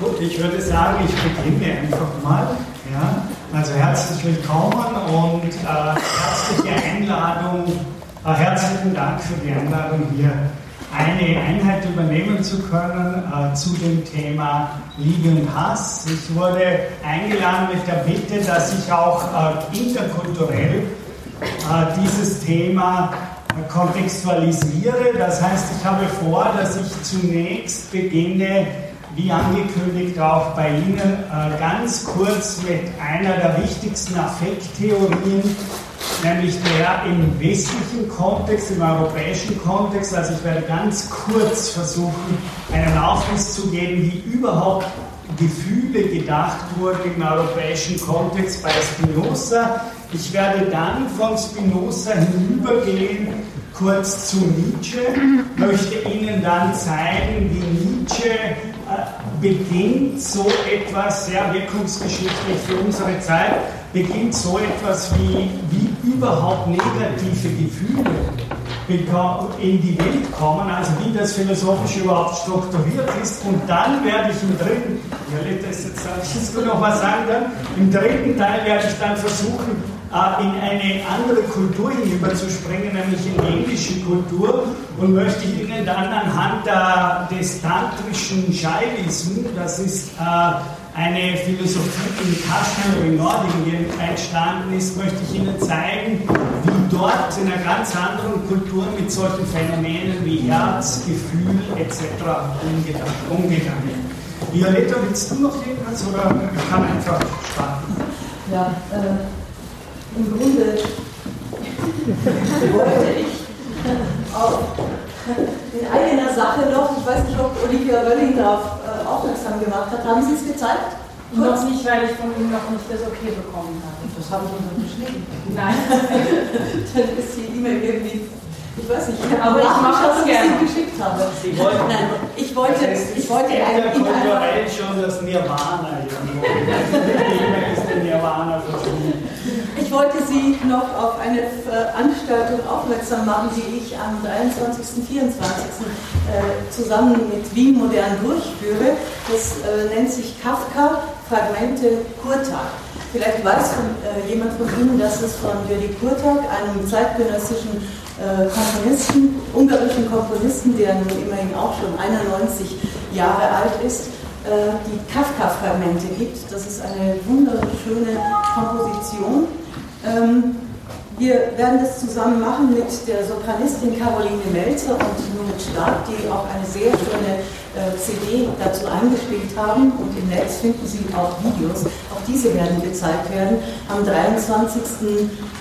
Gut, ich würde sagen, ich beginne einfach mal. Ja? Also herzlich willkommen und äh, herzliche Einladung, äh, herzlichen Dank für die Einladung hier eine Einheit übernehmen zu können äh, zu dem Thema Liebe und Hass. Ich wurde eingeladen mit der Bitte, dass ich auch äh, interkulturell äh, dieses Thema kontextualisiere. Das heißt, ich habe vor, dass ich zunächst beginne, wie angekündigt auch bei Ihnen, äh, ganz kurz mit einer der wichtigsten Affekttheorien, nämlich der im westlichen Kontext, im europäischen Kontext. Also ich werde ganz kurz versuchen, einen Aufriss zu geben, wie überhaupt Gefühle gedacht wurden im europäischen Kontext bei Spinoza. Ich werde dann von Spinoza hinübergehen kurz zu Nietzsche, möchte Ihnen dann zeigen, wie Nietzsche beginnt so etwas sehr wirkungsgeschichtlich für unsere Zeit, beginnt so etwas wie, wie überhaupt negative Gefühle in die Welt kommen, also wie das philosophisch überhaupt strukturiert ist. Und dann werde ich im dritten, ja, das jetzt, ich noch was sagen dann, im dritten Teil werde ich dann versuchen, in eine andere Kultur hinüberzuspringen, nämlich in die indische Kultur, und möchte Ihnen dann anhand der, des tantrischen Shaivism, das ist äh, eine Philosophie, die in Kashmir in Nordindien entstanden ist, möchte ich Ihnen zeigen, wie dort in einer ganz anderen Kultur mit solchen Phänomenen wie Herz, Gefühl etc. umgegangen wird. Violetta, willst du noch irgendwas oder kann einfach starten? Ja, äh im Grunde wollte ich auch in eigener Sache noch, ich weiß nicht, ob Olivia Wölling darauf äh, aufmerksam gemacht hat, haben Sie es gezeigt? Kurz? Noch nicht, weil ich von Ihnen noch nicht das Okay bekommen habe. Das habe ich unterschrieben. Nein. Dann ist die E-Mail irgendwie ich weiß nicht, aber ich mache das gerne. geschickt habe. Sie wollten, Nein, ich wollte, ich wollte ein, kulturell schon das Nirvana irgendwo. ist der Nirvana verschwunden. Ich wollte Sie noch auf eine Veranstaltung aufmerksam machen, die ich am 23. 24. Äh, zusammen mit Wien Modern durchführe. Das äh, nennt sich Kafka Fragmente Kurtag. Vielleicht weiß äh, jemand von Ihnen, dass es von Jürgen Kurtag, einem zeitgenössischen äh, Komponisten, ungarischen Komponisten, der nun immerhin auch schon 91 Jahre alt ist, äh, die Kafka-Fragmente gibt. Das ist eine wunderschöne Komposition. Ähm, wir werden das zusammen machen mit der Sopranistin Caroline Melzer und Nunit Stark, die auch eine sehr schöne äh, CD dazu eingespielt haben. Und im Netz finden Sie auch Videos. Auch diese werden gezeigt werden am 23.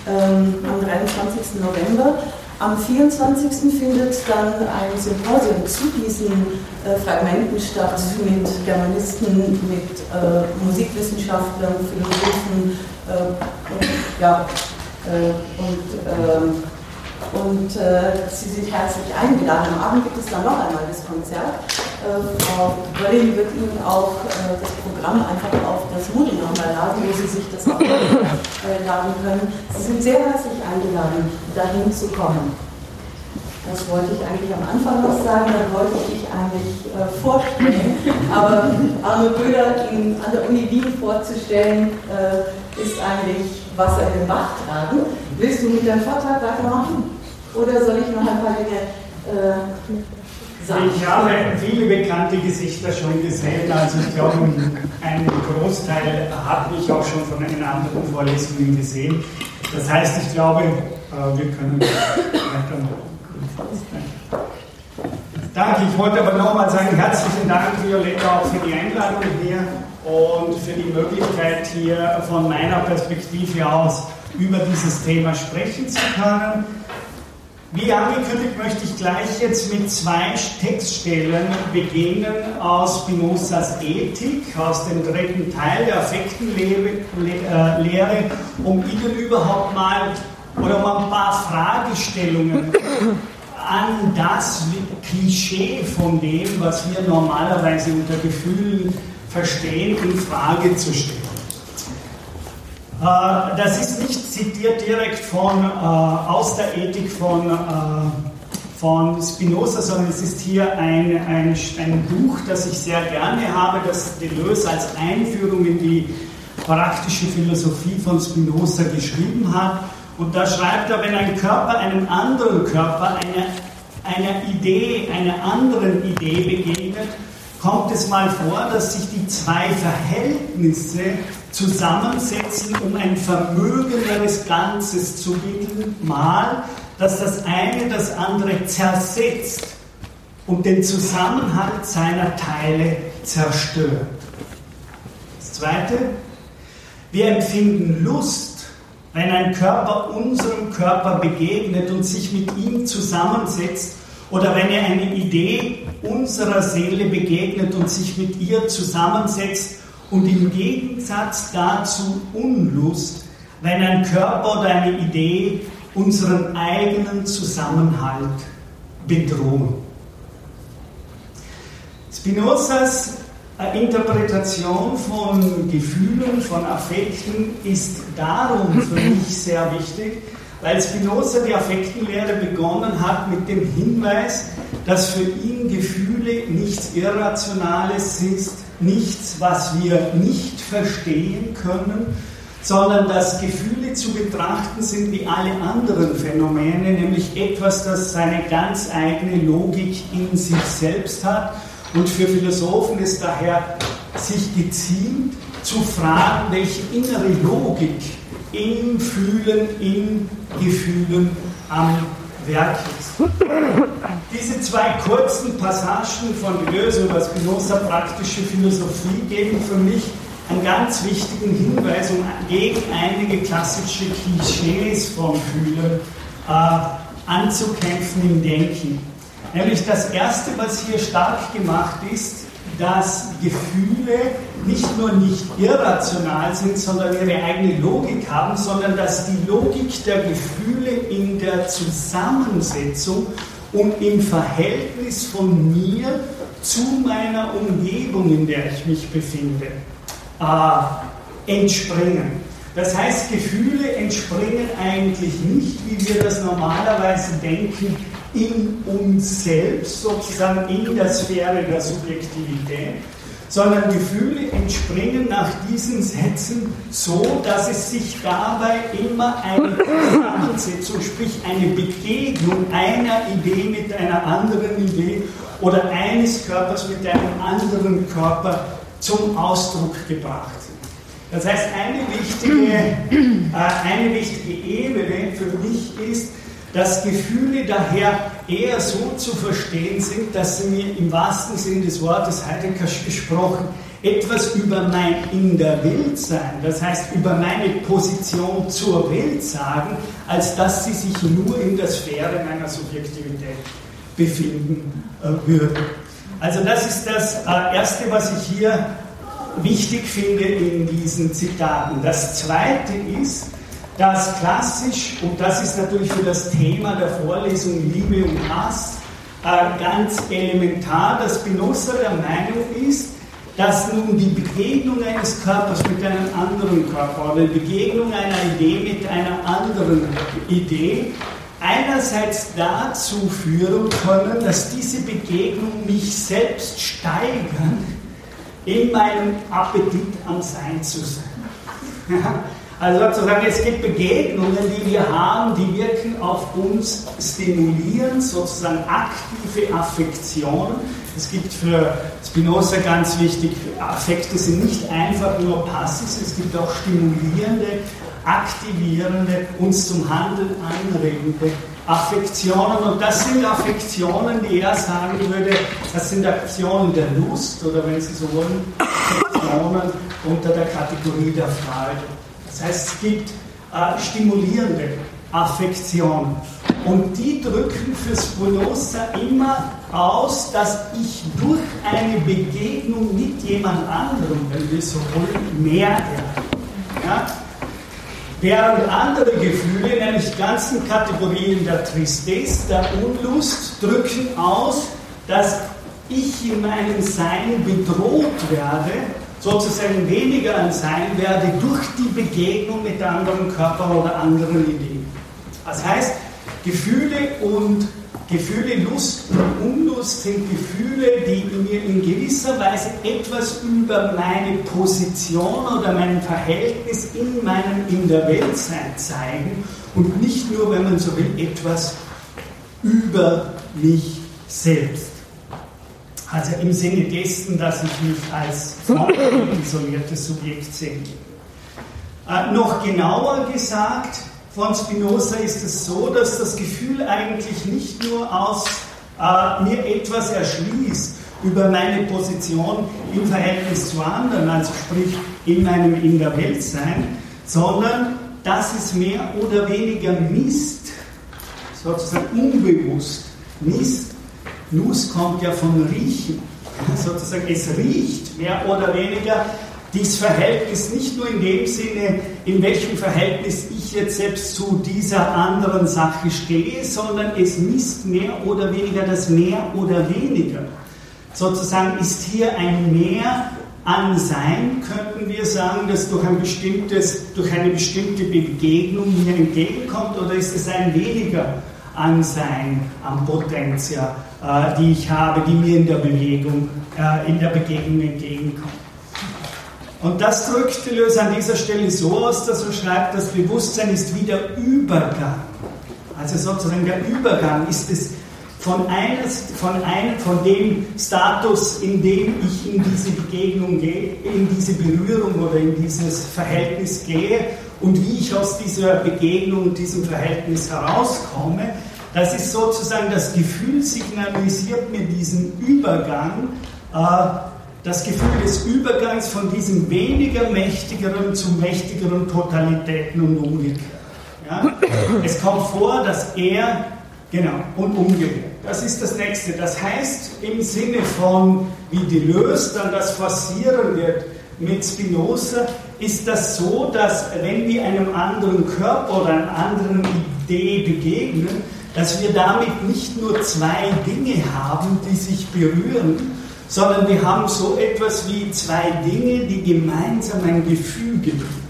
Ähm, am 23. November. Am 24. findet dann ein Symposium zu diesen äh, Fragmenten statt mit Germanisten, mit äh, Musikwissenschaftlern, Philosophen äh, und ja, äh, und, ähm, und äh, Sie sind herzlich eingeladen. Am Abend gibt es dann noch einmal das Konzert. Äh, Frau Wölling wird Ihnen auch das Programm einfach auf das Moodle nochmal laden, wo Sie sich das auch laden können. Sie sind sehr herzlich eingeladen, dahin zu kommen. Das wollte ich eigentlich am Anfang noch sagen, dann wollte ich dich eigentlich äh, vorstellen. Aber Arne Böhler ihn an der Uni Wien vorzustellen, äh, ist eigentlich Wasser den Bach tragen. Willst du mit deinem Vortrag weitermachen? Oder soll ich noch ein paar Dinge äh, sagen? Ich habe viele bekannte Gesichter schon gesehen, also ich glaube, einen Großteil habe ich auch schon von den anderen Vorlesungen gesehen. Das heißt, ich glaube, äh, wir können weitermachen. Danke, ich wollte aber nochmal sagen, herzlichen Dank, Violetta, auch für die Einladung hier und für die Möglichkeit, hier von meiner Perspektive aus über dieses Thema sprechen zu können. Wie angekündigt, möchte ich gleich jetzt mit zwei Textstellen beginnen aus Spinozas Ethik, aus dem dritten Teil der Affektenlehre, äh, um Ihnen überhaupt mal oder um ein paar Fragestellungen an das Klischee von dem, was wir normalerweise unter Gefühlen verstehen, in Frage zu stellen. Äh, das ist nicht zitiert direkt von, äh, aus der Ethik von, äh, von Spinoza, sondern es ist hier ein, ein, ein Buch, das ich sehr gerne habe, das Deleuze als Einführung in die praktische Philosophie von Spinoza geschrieben hat. Und da schreibt er, wenn ein Körper einem anderen Körper, einer, einer Idee, einer anderen Idee begegnet, kommt es mal vor, dass sich die zwei Verhältnisse zusammensetzen, um ein vermögenderes Ganzes zu bilden, mal, dass das eine das andere zersetzt und den Zusammenhalt seiner Teile zerstört. Das zweite, wir empfinden Lust, wenn ein Körper unserem Körper begegnet und sich mit ihm zusammensetzt oder wenn er eine Idee unserer Seele begegnet und sich mit ihr zusammensetzt und im Gegensatz dazu Unlust, wenn ein Körper oder eine Idee unseren eigenen Zusammenhalt bedrohen. Spinozas Interpretation von Gefühlen, von Affekten ist darum für mich sehr wichtig, weil Spinoza die Affektenlehre begonnen hat mit dem Hinweis, dass für ihn Gefühle nichts Irrationales ist, nichts, was wir nicht verstehen können, sondern dass Gefühle zu betrachten sind wie alle anderen Phänomene, nämlich etwas, das seine ganz eigene Logik in sich selbst hat. Und für Philosophen ist daher sich gezielt zu fragen, welche innere Logik im Fühlen, in Gefühlen am Werk ist. Diese zwei kurzen Passagen von Deleuze über Spinoza praktische Philosophie geben für mich einen ganz wichtigen Hinweis, um gegen einige klassische Klischees vom Fühlen äh, anzukämpfen im Denken. Nämlich das Erste, was hier stark gemacht ist, dass Gefühle nicht nur nicht irrational sind, sondern ihre eigene Logik haben, sondern dass die Logik der Gefühle in der Zusammensetzung und im Verhältnis von mir zu meiner Umgebung, in der ich mich befinde, äh, entspringen. Das heißt, Gefühle entspringen eigentlich nicht, wie wir das normalerweise denken, in uns selbst, sozusagen in der Sphäre der Subjektivität, sondern Gefühle entspringen nach diesen Sätzen so, dass es sich dabei immer eine Zusammensetzung, sprich eine Begegnung einer Idee mit einer anderen Idee oder eines Körpers mit einem anderen Körper zum Ausdruck gebracht sind. Das heißt, eine wichtige, äh, eine wichtige Ebene für mich ist, dass Gefühle daher eher so zu verstehen sind, dass sie mir im wahrsten Sinne des Wortes Heidegger gesprochen etwas über mein in der Welt sein, das heißt über meine Position zur Welt sagen, als dass sie sich nur in der Sphäre meiner Subjektivität befinden äh, würden. Also das ist das äh, Erste, was ich hier wichtig finde in diesen Zitaten. Das Zweite ist, dass klassisch, und das ist natürlich für das Thema der Vorlesung Liebe und Hass äh, ganz elementar, dass Spinoza der Meinung ist, dass nun die Begegnung eines Körpers mit einem anderen Körper oder die Begegnung einer Idee mit einer anderen Idee einerseits dazu führen können, dass diese Begegnung mich selbst steigern, in meinem Appetit am Sein zu sein. Also sozusagen, es gibt Begegnungen, die wir haben, die wirken auf uns stimulierend, sozusagen aktive Affektionen. Es gibt für Spinoza ganz wichtig, Affekte sind nicht einfach nur passiv, es gibt auch stimulierende, aktivierende, uns zum Handeln anregende Affektionen. Und das sind Affektionen, die er sagen würde, das sind Aktionen der Lust oder wenn Sie so wollen, Affektionen unter der Kategorie der Freude. Das heißt, es gibt äh, stimulierende Affektionen. Und die drücken für Spinoza immer aus, dass ich durch eine Begegnung mit jemand anderem, wenn wir so wollen, mehr werde. Ja? Während andere Gefühle, nämlich ganzen Kategorien der Tristesse, der Unlust, drücken aus, dass ich in meinem Sein bedroht werde, sozusagen weniger ein Sein werde durch die Begegnung mit anderen Körpern oder anderen Ideen. Das heißt, Gefühle und Gefühle Lust und Unlust sind Gefühle, die mir in gewisser Weise etwas über meine Position oder mein Verhältnis in meinem in der Weltsein zeigen und nicht nur, wenn man so will, etwas über mich selbst. Also im Sinne dessen, dass ich mich als isoliertes Subjekt sehe. Äh, noch genauer gesagt, von Spinoza ist es so, dass das Gefühl eigentlich nicht nur aus äh, mir etwas erschließt über meine Position im Verhältnis zu anderen, also sprich in meinem in der Welt sein, sondern dass es mehr oder weniger misst, sozusagen unbewusst misst. Nuss kommt ja von riechen, sozusagen es riecht mehr oder weniger dieses Verhältnis nicht nur in dem Sinne, in welchem Verhältnis ich jetzt selbst zu dieser anderen Sache stehe, sondern es misst mehr oder weniger das Mehr oder weniger. Sozusagen ist hier ein Mehr an Sein, könnten wir sagen, das durch, ein bestimmtes, durch eine bestimmte Begegnung mir entgegenkommt, oder ist es ein weniger an Sein, an Potentia, äh, die ich habe, die mir in der Bewegung, äh, in der Begegnung entgegenkommt. Und das drückt Deleuze an dieser Stelle so aus, dass er schreibt, das Bewusstsein ist wie der Übergang. Also sozusagen der Übergang ist es von, eines, von, einem, von dem Status, in dem ich in diese Begegnung gehe, in diese Berührung oder in dieses Verhältnis gehe und wie ich aus dieser Begegnung, diesem Verhältnis herauskomme, das ist sozusagen das Gefühl, signalisiert mir diesen Übergang äh, das Gefühl des Übergangs von diesem weniger mächtigeren zu mächtigeren Totalitäten und umgekehrt. Ja? Es kommt vor, dass er, genau, und umgekehrt. Das ist das Nächste. Das heißt, im Sinne von, wie Deleuze dann das forcieren wird mit Spinoza, ist das so, dass wenn wir einem anderen Körper oder einer anderen Idee begegnen, dass wir damit nicht nur zwei Dinge haben, die sich berühren, sondern wir haben so etwas wie zwei Dinge, die gemeinsam ein Gefüge bilden.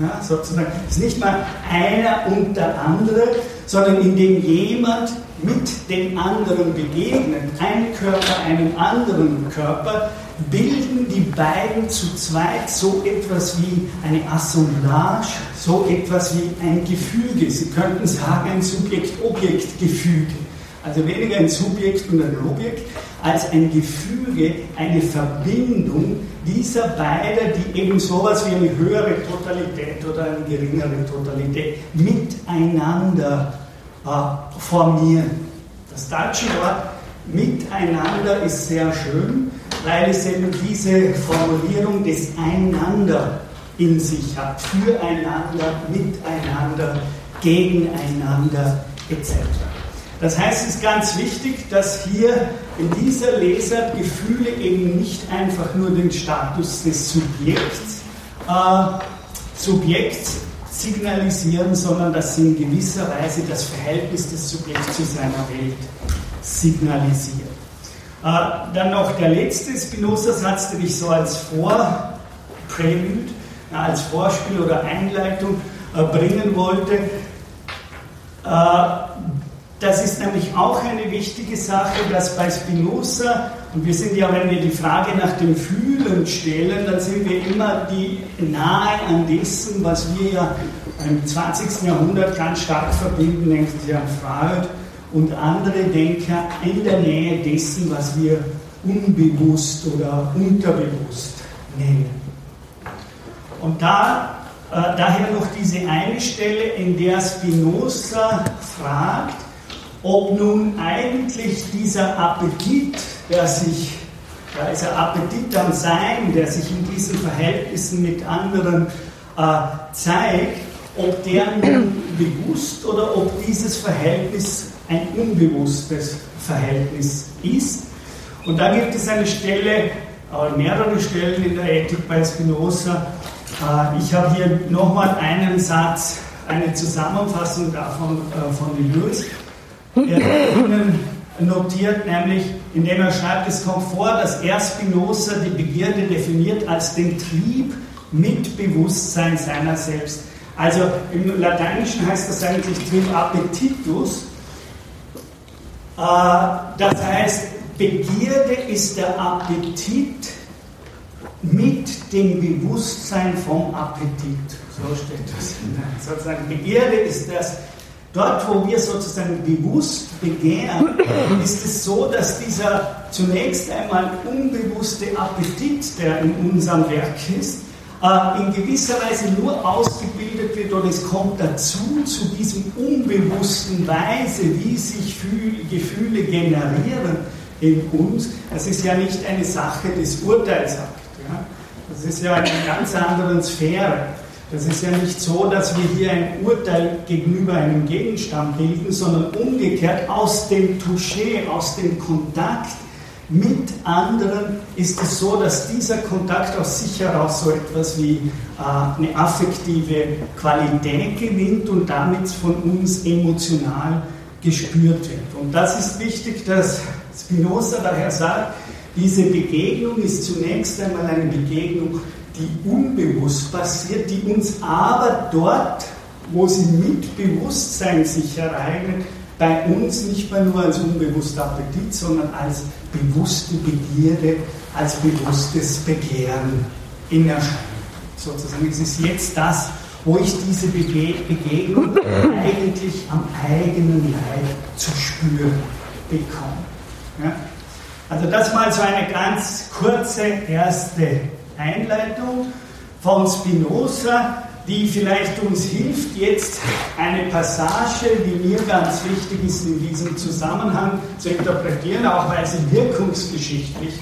Ja, sozusagen. Es ist nicht mal einer und der andere, sondern indem jemand mit dem anderen begegnet, ein Körper einem anderen Körper, bilden die beiden zu zweit so etwas wie eine Assemblage, so etwas wie ein Gefüge. Sie könnten sagen, ein Subjekt-Objekt-Gefüge. Also weniger ein Subjekt und ein Objekt, als ein Gefüge, eine Verbindung dieser beiden, die eben sowas wie eine höhere Totalität oder eine geringere Totalität miteinander äh, formieren. Das deutsche Wort miteinander ist sehr schön, weil es eben diese Formulierung des Einander in sich hat. Füreinander, miteinander, gegeneinander etc. Das heißt, es ist ganz wichtig, dass hier in dieser Leser Gefühle eben nicht einfach nur den Status des Subjekts, äh, Subjekts signalisieren, sondern dass sie in gewisser Weise das Verhältnis des Subjekts zu seiner Welt signalisieren. Äh, dann noch der letzte Spinoza-Satz, den ich so als Vorprelude, als Vorspiel oder Einleitung äh, bringen wollte. Äh, das ist nämlich auch eine wichtige Sache, dass bei Spinoza, und wir sind ja, wenn wir die Frage nach dem Fühlen stellen, dann sind wir immer die nahe an dessen, was wir ja im 20. Jahrhundert ganz stark verbinden, Sie an Freud und andere Denker, in der Nähe dessen, was wir unbewusst oder unterbewusst nennen. Und da, äh, daher noch diese eine Stelle, in der Spinoza fragt, ob nun eigentlich dieser Appetit, der sich, da ist Appetit am Sein, der sich in diesen Verhältnissen mit anderen äh, zeigt, ob der nun bewusst oder ob dieses Verhältnis ein unbewusstes Verhältnis ist. Und da gibt es eine Stelle, äh, mehrere Stellen in der Ethik bei Spinoza. Äh, ich habe hier nochmal einen Satz, eine Zusammenfassung davon äh, von Deleuze er notiert, nämlich indem er schreibt, es kommt vor, dass er Spinoza die Begierde definiert als den Trieb mit Bewusstsein seiner selbst. Also im Lateinischen heißt das eigentlich Trieb appetitus. Das heißt, Begierde ist der Appetit mit dem Bewusstsein vom Appetit. So steht das. Sozusagen Begierde ist das, dort wo wir sozusagen bewusst begehren, ist es so, dass dieser zunächst einmal unbewusste Appetit, der in unserem Werk ist, äh, in gewisser Weise nur ausgebildet wird oder es kommt dazu, zu diesem unbewussten Weise, wie sich Gefühle generieren in uns. Das ist ja nicht eine Sache des Urteils? Das ist ja eine ganz andere Sphäre. Das ist ja nicht so, dass wir hier ein Urteil gegenüber einem Gegenstand bilden, sondern umgekehrt aus dem Touché, aus dem Kontakt mit anderen ist es so, dass dieser Kontakt aus sich heraus so etwas wie äh, eine affektive Qualität gewinnt und damit von uns emotional gespürt wird. Und das ist wichtig, dass Spinoza daher sagt, diese Begegnung ist zunächst einmal eine Begegnung, die unbewusst passiert, die uns aber dort, wo sie mit Bewusstsein sich ereignet, bei uns nicht mehr nur als unbewusster Appetit, sondern als bewusste Begierde, als bewusstes Begehren in Erscheinung. Sozusagen, es ist jetzt das, wo ich diese Begegnung eigentlich am eigenen Leib zu spüren bekomme. Ja? Also das mal so eine ganz kurze erste Einleitung von Spinoza, die vielleicht uns hilft, jetzt eine Passage, die mir ganz wichtig ist in diesem Zusammenhang zu interpretieren, auch weil sie wirkungsgeschichtlich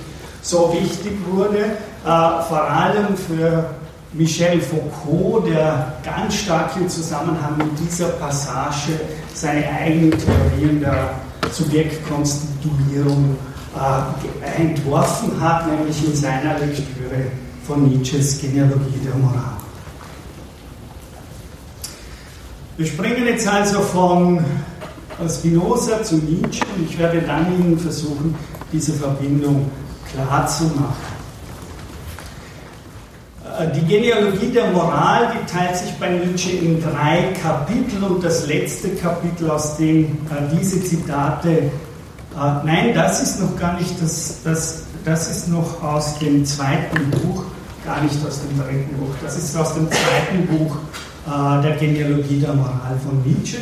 so wichtig wurde, äh, vor allem für Michel Foucault, der ganz stark im Zusammenhang mit dieser Passage seine eigenen Theorien der Subjektkonstituierung äh, entworfen hat, nämlich in seiner Lektüre von Nietzsches Genealogie der Moral. Wir springen jetzt also von Spinoza zu Nietzsche und ich werde dann Ihnen versuchen, diese Verbindung klar zu machen. Äh, die Genealogie der Moral, die teilt sich bei Nietzsche in drei Kapitel und das letzte Kapitel, aus dem äh, diese Zitate, äh, nein, das ist noch gar nicht, das, das, das ist noch aus dem zweiten Buch, gar nicht aus dem dritten Buch, das ist aus dem zweiten Buch der Genealogie der Moral von Nietzsche.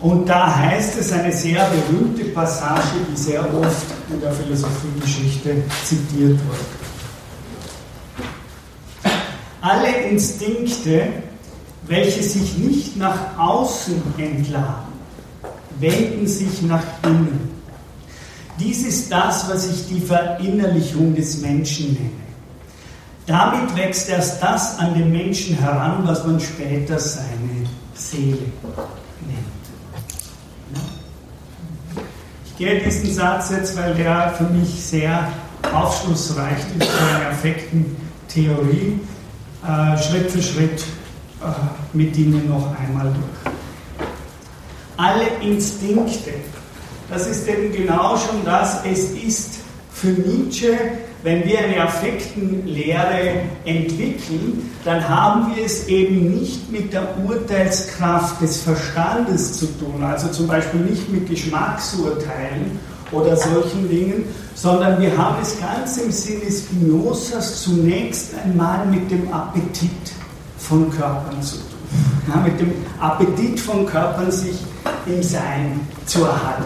Und da heißt es eine sehr berühmte Passage, die sehr oft in der Philosophiegeschichte zitiert wird alle Instinkte, welche sich nicht nach außen entladen, wenden sich nach innen. Dies ist das, was ich die Verinnerlichung des Menschen nenne. Damit wächst erst das an den Menschen heran, was man später seine Seele nennt. Ich gehe diesen Satz jetzt, weil der für mich sehr aufschlussreich ist für eine perfekten Theorie äh, Schritt für Schritt äh, mit Ihnen noch einmal durch. Alle Instinkte, das ist eben genau schon das, es ist für Nietzsche, wenn wir eine Affektenlehre entwickeln, dann haben wir es eben nicht mit der Urteilskraft des Verstandes zu tun, also zum Beispiel nicht mit Geschmacksurteilen oder solchen Dingen, sondern wir haben es ganz im Sinne Spinozas zunächst einmal mit dem Appetit von Körpern zu tun. Ja, mit dem Appetit von Körpern sich im Sein zu erhalten.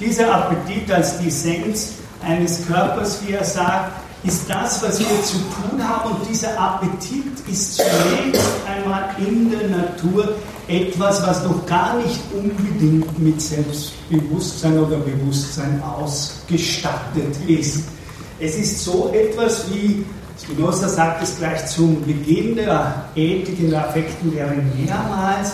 Dieser Appetit als die Essenz eines Körpers, wie er sagt, ist das, was wir zu tun haben. Und dieser Appetit ist zunächst einmal in der Natur etwas, was noch gar nicht unbedingt mit Selbstbewusstsein oder Bewusstsein ausgestattet ist. Es ist so etwas wie, Spinoza sagt es gleich zum Beginn der Ethik in der Affektenlehre mehrmals,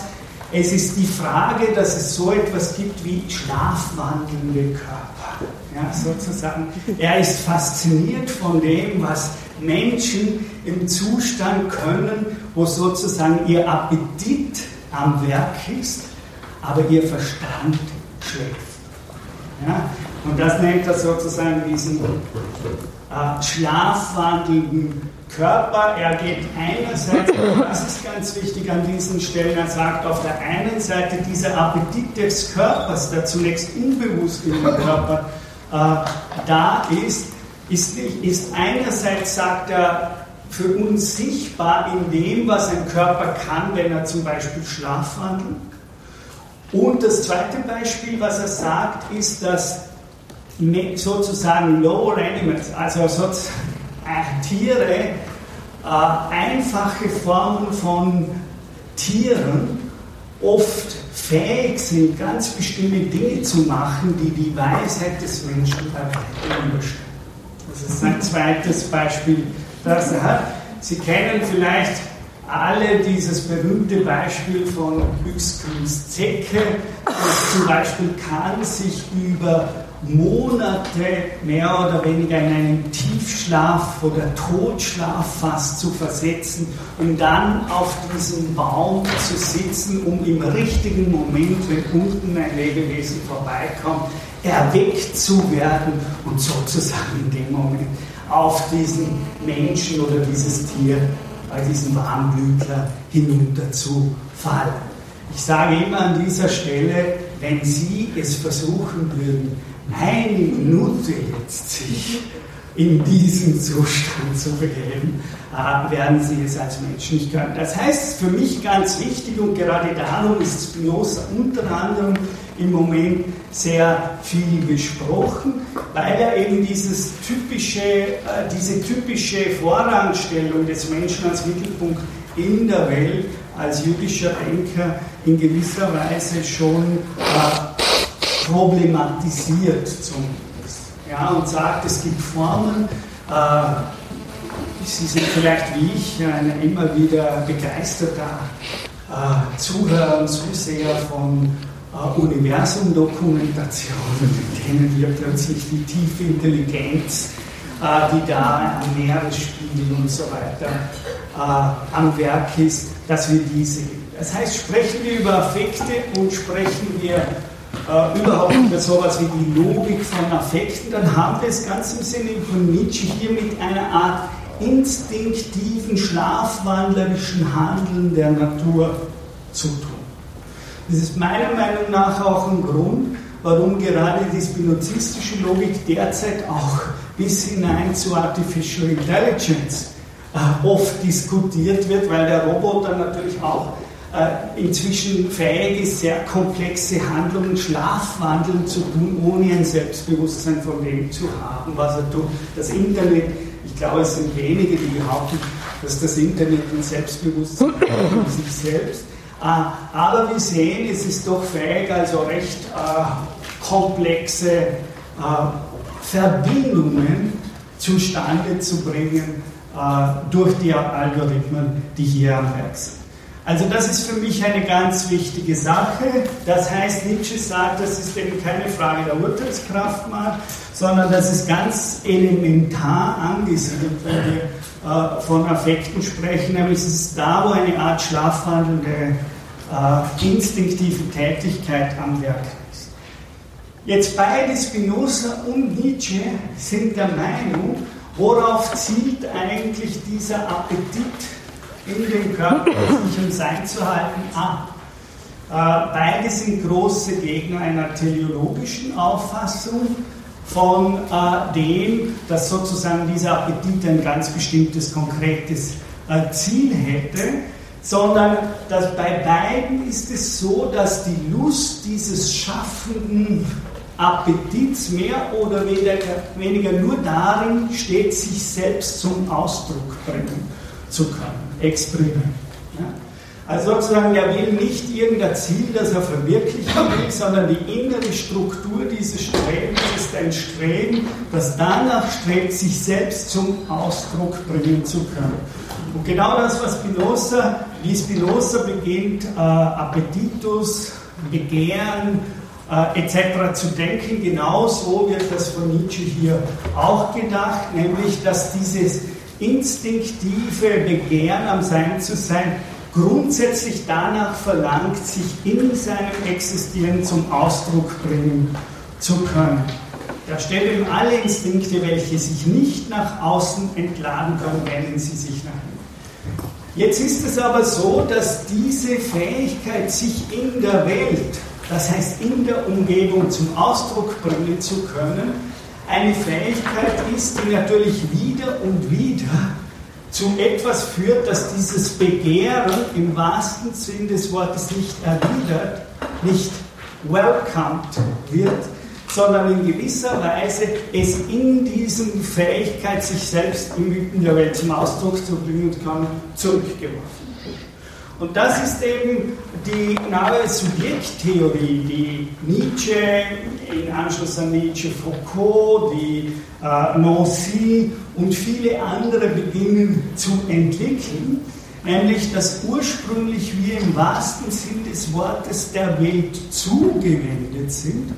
es ist die Frage, dass es so etwas gibt wie schlafwandelnde Körper. Ja, sozusagen. Er ist fasziniert von dem, was Menschen im Zustand können, wo sozusagen ihr Appetit am Werk ist, aber ihr Verstand schläft. Ja? Und das nennt er sozusagen diesen äh, schlafwandelnden Körper. Er geht einerseits, das ist ganz wichtig an diesen Stellen, er sagt auf der einen Seite, dieser Appetit des Körpers, der zunächst unbewusst im Körper äh, da ist, ist, ist einerseits, sagt er, für uns sichtbar in dem, was ein Körper kann, wenn er zum Beispiel schlafwandelt. Und das zweite Beispiel, was er sagt, ist, dass sozusagen Lower Animals, also sozusagen Tiere, äh, einfache Formen von Tieren oft fähig sind, ganz bestimmte Dinge zu machen, die die Weisheit des Menschen bei weitem. Das ist ein zweites Beispiel, das er hat. Sie kennen vielleicht alle dieses berühmte Beispiel von Büchsgrüns Zecke, das zum Beispiel kann sich über Monate mehr oder weniger in einen Tiefschlaf oder Totschlaf fast zu versetzen, um dann auf diesem Baum zu sitzen, um im richtigen Moment, wenn unten ein Lebewesen vorbeikommt, erweckt zu werden und sozusagen in dem Moment auf diesen Menschen oder dieses Tier, bei diesem Warmblütler hinunter zu fallen. Ich sage immer an dieser Stelle, wenn Sie es versuchen würden, eine Minute jetzt sich in diesen Zustand zu begeben, äh, werden sie es als Mensch nicht können. Das heißt, für mich ganz wichtig und gerade darum ist Spinoza unter anderem im Moment sehr viel besprochen, weil er eben dieses typische, äh, diese typische Vorrangstellung des Menschen als Mittelpunkt in der Welt als jüdischer Denker in gewisser Weise schon äh, problematisiert zumindest. Ja, und sagt, es gibt Formen, äh, Sie sind vielleicht wie ich ein immer wieder begeisterter äh, Zuhörer und Zuseher von äh, Universumdokumentationen, in denen wir plötzlich die tiefe Intelligenz, äh, die da am Meeresspiegel und so weiter äh, am Werk ist, dass wir diese. Das heißt, sprechen wir über Affekte und sprechen wir äh, überhaupt über sowas wie die Logik von Affekten, dann haben wir es ganz im Sinne von Nietzsche hier mit einer Art instinktiven, schlafwandlerischen Handeln der Natur zu tun. Das ist meiner Meinung nach auch ein Grund, warum gerade die spinozistische Logik derzeit auch bis hinein zu Artificial Intelligence äh, oft diskutiert wird, weil der Roboter natürlich auch inzwischen fähig ist, sehr komplexe Handlungen, Schlafwandeln zu tun, ohne ein Selbstbewusstsein von dem zu haben, was er tut. Das Internet, ich glaube, es sind wenige, die behaupten, dass das Internet ein Selbstbewusstsein hat von sich selbst. Äh, aber wir sehen, es ist doch fähig, also recht äh, komplexe Verbindungen zustande zu bringen durch die Algorithmen, die hier am Werk sind. Also das ist für mich eine ganz wichtige Sache. Das heißt, Nietzsche sagt, das ist eben keine Frage der Urteilskraft mal, sondern das ist ganz elementar angesiedelt, wenn wir äh, von Affekten sprechen. Nämlich es ist da, wo eine Art schlafwandelnde, äh, instinktive Tätigkeit am Werk ist. Jetzt beide Spinoza und Nietzsche sind der Meinung, worauf zielt eigentlich dieser Appetit in dem Körper sich im Sein zu halten, ab. Äh, beide sind große Gegner einer teleologischen Auffassung von äh, dem, dass sozusagen dieser Appetit ein ganz bestimmtes, konkretes äh, Ziel hätte, sondern dass bei beiden ist es so, dass die Lust dieses schaffenden Appetits mehr oder weniger nur darin steht, sich selbst zum Ausdruck bringen zu können. Experiment. Ja? Also sozusagen, er will nicht irgendein Ziel, das er verwirklichen will, sondern die innere Struktur dieses Strebens ist ein Streben, das danach strebt, sich selbst zum Ausdruck bringen zu können. Und genau das, was Spinoza, wie Spinoza beginnt, äh, Appetitus, Begehren, äh, etc. zu denken, genau so wird das von Nietzsche hier auch gedacht, nämlich dass dieses instinktive Begehren am Sein zu sein grundsätzlich danach verlangt, sich in seinem Existieren zum Ausdruck bringen zu können. da stellen alle Instinkte, welche sich nicht nach außen entladen können, wenden sie sich nach innen. Jetzt ist es aber so, dass diese Fähigkeit, sich in der Welt, das heißt in der Umgebung zum Ausdruck bringen zu können, eine Fähigkeit ist, die natürlich wieder und wieder zu etwas führt, dass dieses Begehren im wahrsten Sinn des Wortes nicht erwidert, nicht welcomed wird, sondern in gewisser Weise es in diesem Fähigkeit, sich selbst in der Welt zum Ausdruck zu bringen kann, zurückgeworfen. Und das ist eben die neue Subjekttheorie, die Nietzsche, in Anschluss an Nietzsche Foucault, die äh, Nancy und viele andere beginnen zu entwickeln, nämlich dass ursprünglich wir im wahrsten Sinn des Wortes der Welt zugewendet sind.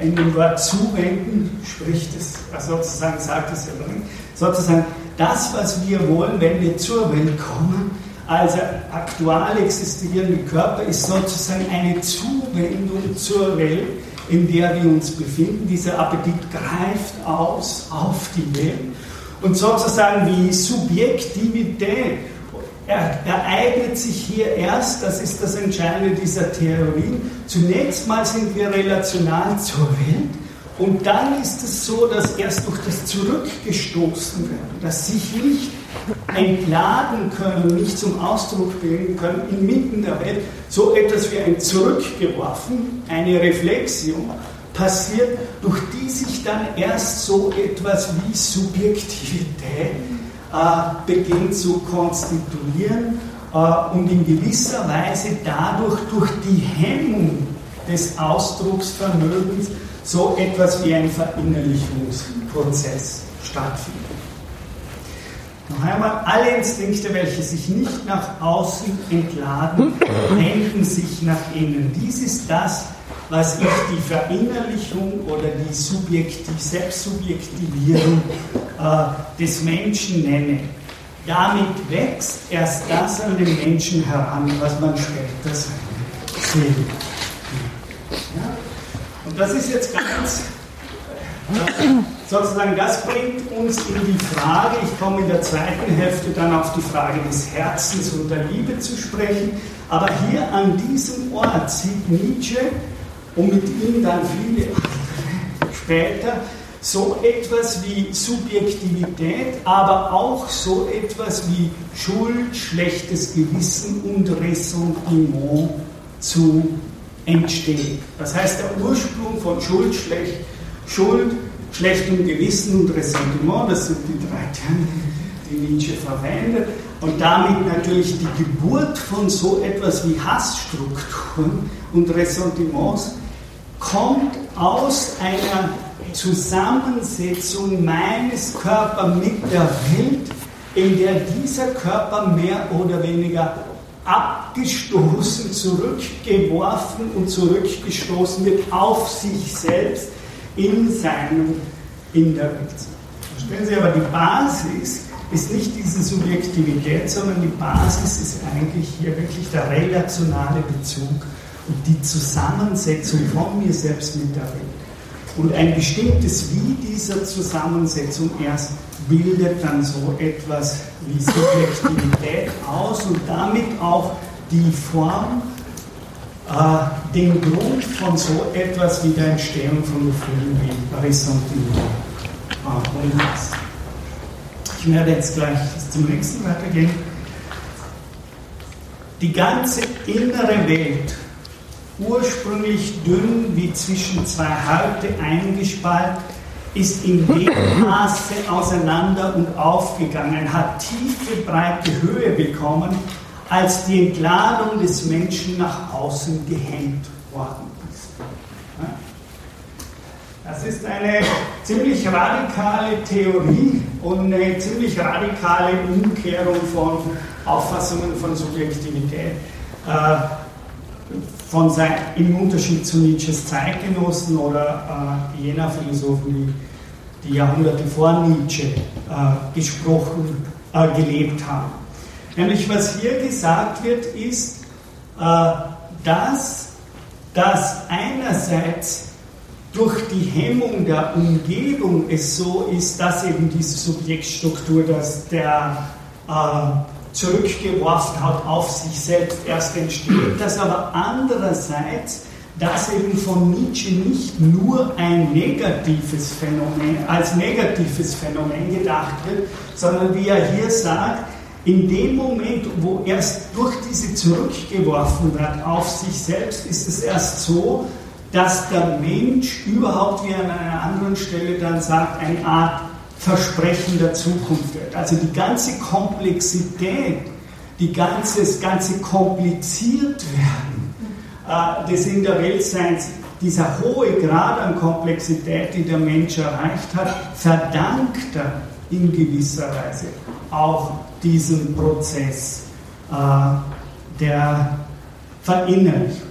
In dem Wort zuwenden spricht es, also sozusagen sagt es ja nicht, sozusagen das, was wir wollen, wenn wir zur Welt kommen, also aktuell existierende Körper ist sozusagen eine Zuwendung zur Welt, in der wir uns befinden. Dieser Appetit greift aus auf die Welt und sozusagen die Subjektivität ereignet sich hier erst, das ist das Entscheidende dieser Theorie. Zunächst mal sind wir relational zur Welt und dann ist es so, dass erst durch das Zurückgestoßen werden, das sich nicht entladen können, nicht zum Ausdruck bringen können, inmitten der Welt, so etwas wie ein Zurückgeworfen, eine Reflexion passiert, durch die sich dann erst so etwas wie Subjektivität äh, beginnt zu konstituieren äh, und in gewisser Weise dadurch durch die Hemmung des Ausdrucksvermögens so etwas wie ein Verinnerlichungsprozess stattfindet. Noch einmal, alle Instinkte, welche sich nicht nach außen entladen, wenden sich nach innen. Dies ist das, was ich die Verinnerlichung oder die Subjektiv Selbstsubjektivierung äh, des Menschen nenne. Damit wächst erst das an den Menschen heran, was man später sehen wird. Das ist jetzt ganz sozusagen, das bringt uns in die Frage, ich komme in der zweiten Hälfte dann auf die Frage des Herzens und der Liebe zu sprechen, aber hier an diesem Ort sieht Nietzsche und mit ihm dann viele später so etwas wie Subjektivität, aber auch so etwas wie Schuld, schlechtes Gewissen und Ressentiment zu entstehen. Das heißt, der Ursprung von Schuld, schlecht, Schuld, schlechtem Gewissen und Ressentiment, das sind die drei Terme, die Nietzsche verwendet, und damit natürlich die Geburt von so etwas wie Hassstrukturen und Ressentiments kommt aus einer Zusammensetzung meines Körpers mit der Welt, in der dieser Körper mehr oder weniger abgestoßen, zurückgeworfen und zurückgestoßen wird auf sich selbst in seinem Innerwelt. Verstehen Sie aber, die Basis ist nicht diese Subjektivität, sondern die Basis ist eigentlich hier wirklich der relationale Bezug und die Zusammensetzung von mir selbst mit der Welt. Und ein bestimmtes Wie dieser Zusammensetzung erst bildet dann so etwas wie Subjektivität aus und damit auch die Form äh, den Grund von so etwas wie der Entstehung von Gefühlen wie Ressentiment und Hass. Ich werde jetzt gleich zum nächsten weitergehen. Die ganze innere Welt, ursprünglich dünn wie zwischen zwei Häute eingespalten, ist in dem Maße auseinander und aufgegangen, hat tiefe, breite Höhe bekommen, als die Entladung des Menschen nach außen gehängt worden ist. Das ist eine ziemlich radikale Theorie und eine ziemlich radikale Umkehrung von Auffassungen von Subjektivität. Von sein, im Unterschied zu Nietzsches Zeitgenossen oder äh, jener Philosophen, die, die Jahrhunderte vor Nietzsche äh, gesprochen, äh, gelebt haben. Nämlich was hier gesagt wird, ist, äh, dass das einerseits durch die Hemmung der Umgebung es so ist, dass eben diese Subjektstruktur, dass der äh, zurückgeworfen hat auf sich selbst. Erst entsteht, dass aber andererseits das eben von Nietzsche nicht nur ein negatives Phänomen, als negatives Phänomen gedacht wird, sondern wie er hier sagt, in dem Moment, wo erst durch diese zurückgeworfen wird auf sich selbst, ist es erst so, dass der Mensch überhaupt, wie er an einer anderen Stelle dann sagt, eine Art Versprechen der Zukunft wird. Also die ganze Komplexität, die ganze, das ganze kompliziert äh, des in der Weltseins, dieser hohe Grad an Komplexität, die der Mensch erreicht hat, verdankt er in gewisser Weise auch diesen Prozess äh, der Verinnerlichung.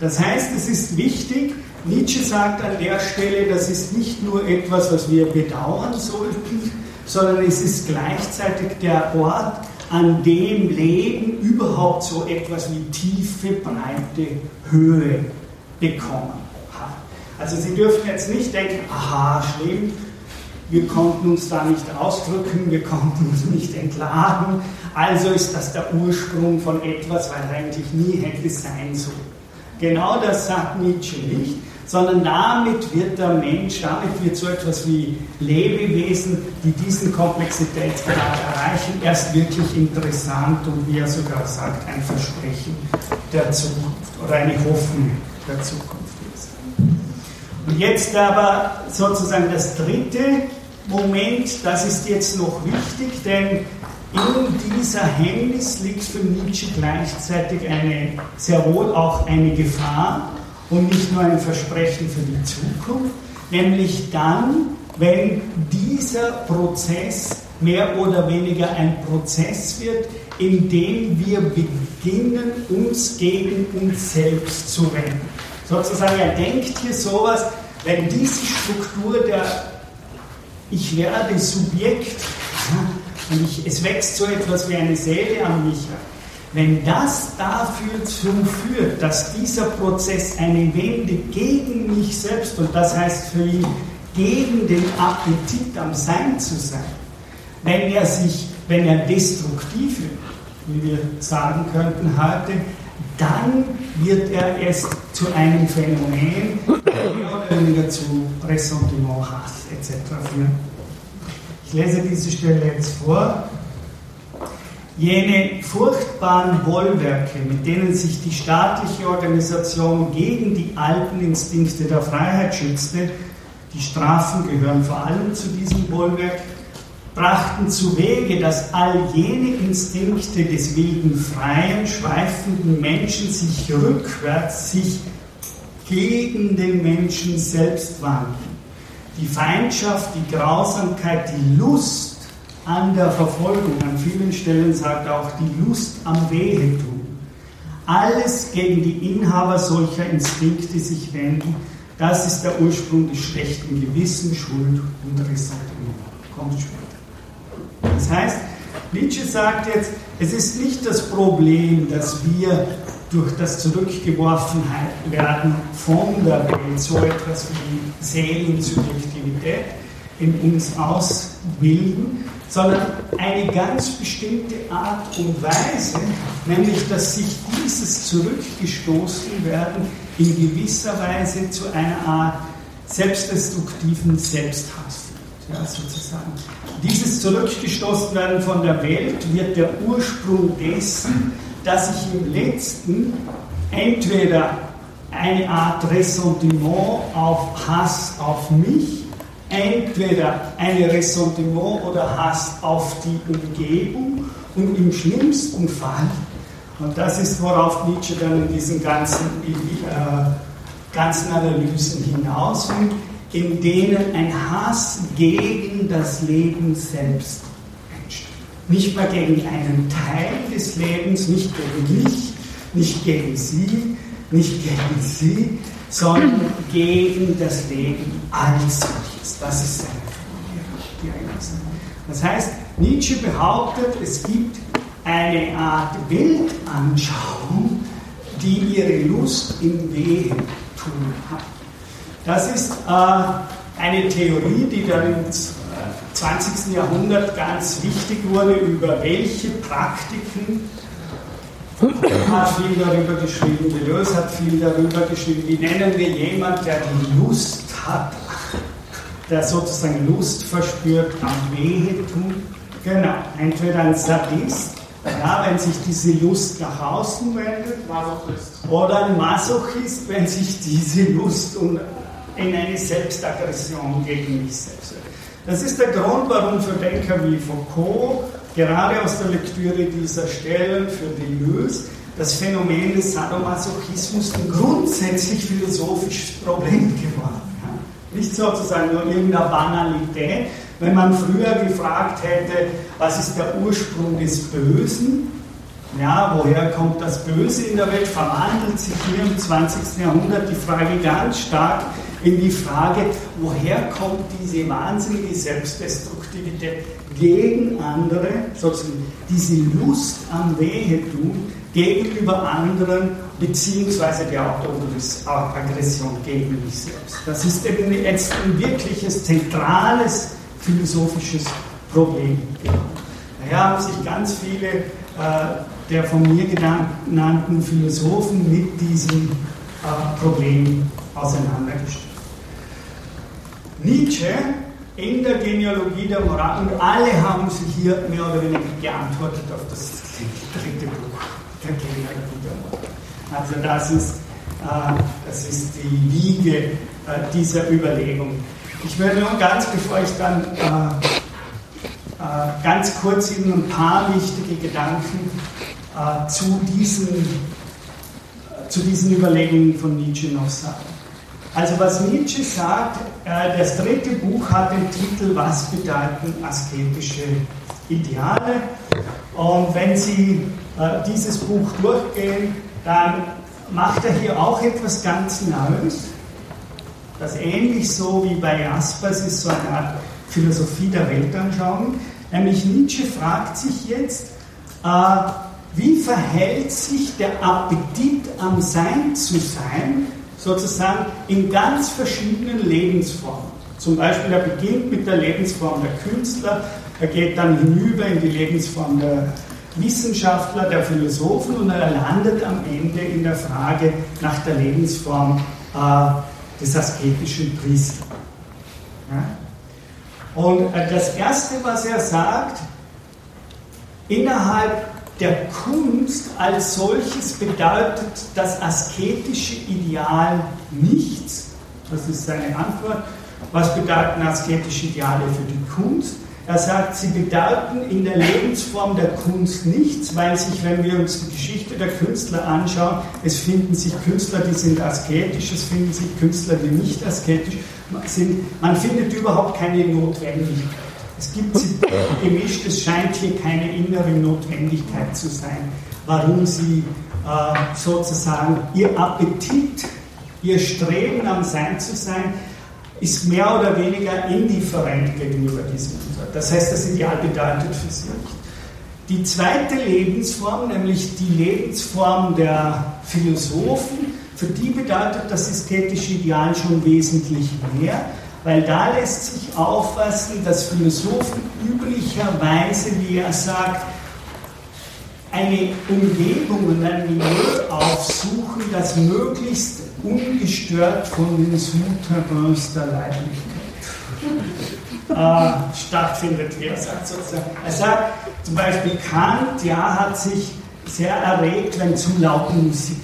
Das heißt, es ist wichtig, Nietzsche sagt an der Stelle, das ist nicht nur etwas, was wir bedauern sollten, sondern es ist gleichzeitig der Ort, an dem Leben überhaupt so etwas wie tiefe, breite Höhe bekommen hat. Also Sie dürfen jetzt nicht denken, aha, schlimm, wir konnten uns da nicht ausdrücken, wir konnten uns nicht entladen, also ist das der Ursprung von etwas, weil eigentlich nie hätte sein sollen. Genau das sagt Nietzsche nicht, sondern damit wird der Mensch, damit wird so etwas wie Lebewesen, die diesen Komplexitätsgrad erreichen, erst wirklich interessant und wie er sogar sagt, ein Versprechen der Zukunft oder eine Hoffnung der Zukunft ist. Und jetzt aber sozusagen das dritte Moment, das ist jetzt noch wichtig, denn in dieser Hemmnis liegt für Nietzsche gleichzeitig eine, sehr wohl auch eine Gefahr und nicht nur ein Versprechen für die Zukunft, nämlich dann, wenn dieser Prozess mehr oder weniger ein Prozess wird, in dem wir beginnen, uns gegen uns selbst zu wenden. Sozusagen, er denkt hier sowas, wenn diese Struktur der ich werde Subjekt und ich, es wächst so etwas wie eine Seele an mich Wenn das dafür führt, dass dieser Prozess eine Wende gegen mich selbst, und das heißt für ihn gegen den Appetit am Sein zu sein, wenn er sich, wenn er destruktiv wird, wie wir sagen könnten heute, dann wird er es zu einem Phänomen, mehr oder weniger zu Ressentiment, Hass etc. führen. Ich lese diese Stelle jetzt vor. Jene furchtbaren Bollwerke, mit denen sich die staatliche Organisation gegen die alten Instinkte der Freiheit schützte, die Strafen gehören vor allem zu diesem Bollwerk, brachten zu Wege, dass all jene Instinkte des wilden, freien, schweifenden Menschen sich rückwärts, sich gegen den Menschen selbst wandten. Die Feindschaft, die Grausamkeit, die Lust an der Verfolgung, an vielen Stellen sagt er auch die Lust am Wehetun. Alles gegen die Inhaber solcher Instinkte sich wenden, das ist der Ursprung des schlechten Gewissens, Schuld und Ressentiment. Kommt später. Das heißt, Nietzsche sagt jetzt, es ist nicht das Problem, dass wir durch das Zurückgeworfenwerden von der Welt so etwas wie Seelensubjektivität in uns ausbilden, sondern eine ganz bestimmte Art und Weise, nämlich dass sich dieses Zurückgestoßenwerden in gewisser Weise zu einer Art selbstdestruktiven Selbsthass führt, ja, sozusagen. Dieses Zurückgestoßenwerden von der Welt wird der Ursprung dessen, dass ich im letzten entweder eine Art Ressentiment auf Hass auf mich, entweder eine Ressentiment oder Hass auf die Umgebung und im schlimmsten Fall, und das ist, worauf Nietzsche dann in diesen ganzen, äh, ganzen Analysen hinaus will, in denen ein Hass gegen das Leben selbst nicht mehr gegen einen Teil des Lebens, nicht gegen mich, nicht gegen Sie, nicht gegen Sie, sondern gegen das Leben als solches. Das ist seine Formulierung. Das heißt, Nietzsche behauptet, es gibt eine Art Weltanschauung, die ihre Lust im Wehen tun hat. Das ist äh, eine Theorie, die dann im 20. Jahrhundert ganz wichtig wurde, über welche Praktiken hat viel darüber geschrieben, Deleuze hat viel darüber geschrieben, wie nennen wir jemanden, der die Lust hat, der sozusagen Lust verspürt am Wehe tun. Genau, entweder ein Sadist, ja, wenn sich diese Lust nach außen wendet, oder ein Masochist, wenn sich diese Lust in eine Selbstaggression gegen mich selbst wendet. Das ist der Grund, warum für Denker wie Foucault, gerade aus der Lektüre dieser Stellen für Deleuze, das Phänomen des Sadomasochismus ein grundsätzlich philosophisches Problem geworden. Nicht sozusagen nur irgendeine Banalität. Wenn man früher gefragt hätte, was ist der Ursprung des Bösen, ja, woher kommt das Böse in der Welt, verwandelt sich hier im 20. Jahrhundert die Frage ganz stark in die Frage, woher kommt diese wahnsinnige Selbstdestruktivität gegen andere, sozusagen diese Lust am Wehetun gegenüber anderen, beziehungsweise die Autoaggression gegen mich selbst. Das ist eben jetzt ein wirkliches, zentrales philosophisches Problem Daher haben sich ganz viele äh, der von mir genannten Philosophen mit diesem äh, Problem auseinandergestellt. Nietzsche in der Genealogie der Moral und alle haben sich hier mehr oder weniger geantwortet auf das dritte Buch der Genealogie der Moral. Also das ist, äh, das ist die Wiege äh, dieser Überlegung. Ich werde nur ganz, bevor ich dann äh, äh ganz kurz Ihnen ein paar wichtige Gedanken äh, zu, diesen, zu diesen Überlegungen von Nietzsche noch sagen. Also was Nietzsche sagt, äh, das dritte Buch hat den Titel Was bedeuten asketische Ideale? Und wenn Sie äh, dieses Buch durchgehen, dann macht er hier auch etwas ganz Neues, das ähnlich so wie bei Jaspers ist, so eine Art Philosophie der Weltanschauung. Nämlich Nietzsche fragt sich jetzt, äh, wie verhält sich der Appetit am Sein zu sein sozusagen in ganz verschiedenen Lebensformen. Zum Beispiel, er beginnt mit der Lebensform der Künstler, er geht dann hinüber in die Lebensform der Wissenschaftler, der Philosophen und er landet am Ende in der Frage nach der Lebensform äh, des asketischen Priesters. Ja? Und äh, das Erste, was er sagt, innerhalb der Kunst als solches bedeutet das asketische Ideal nichts. Das ist seine Antwort. Was bedeuten asketische Ideale für die Kunst? Er sagt, sie bedeuten in der Lebensform der Kunst nichts, weil sich, wenn wir uns die Geschichte der Künstler anschauen, es finden sich Künstler, die sind asketisch, es finden sich Künstler, die nicht asketisch sind. Man findet überhaupt keine Notwendigkeit. Es gibt gemischt, es scheint hier keine innere Notwendigkeit zu sein, warum sie äh, sozusagen ihr Appetit, ihr Streben am Sein zu sein, ist mehr oder weniger indifferent gegenüber diesem Unsinn. Das heißt, das Ideal bedeutet für sie nicht. Die zweite Lebensform, nämlich die Lebensform der Philosophen, für die bedeutet das ästhetische Ideal schon wesentlich mehr weil da lässt sich auffassen, dass Philosophen üblicherweise, wie er sagt, eine Umgebung und ein Milieu aufsuchen, das möglichst ungestört von den Souterrains der Leiblichkeit äh, stattfindet, er sagt sozusagen. Er sagt zum Beispiel, Kant ja, hat sich sehr erregt, wenn zu laute Musik.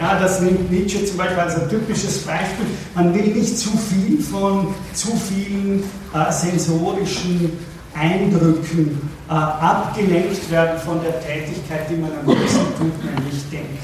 Ja, das nimmt Nietzsche zum Beispiel als ein typisches Beispiel. Man will nicht zu viel von zu vielen äh, sensorischen Eindrücken äh, abgelenkt werden von der Tätigkeit, die man am liebsten tut, nämlich denkt.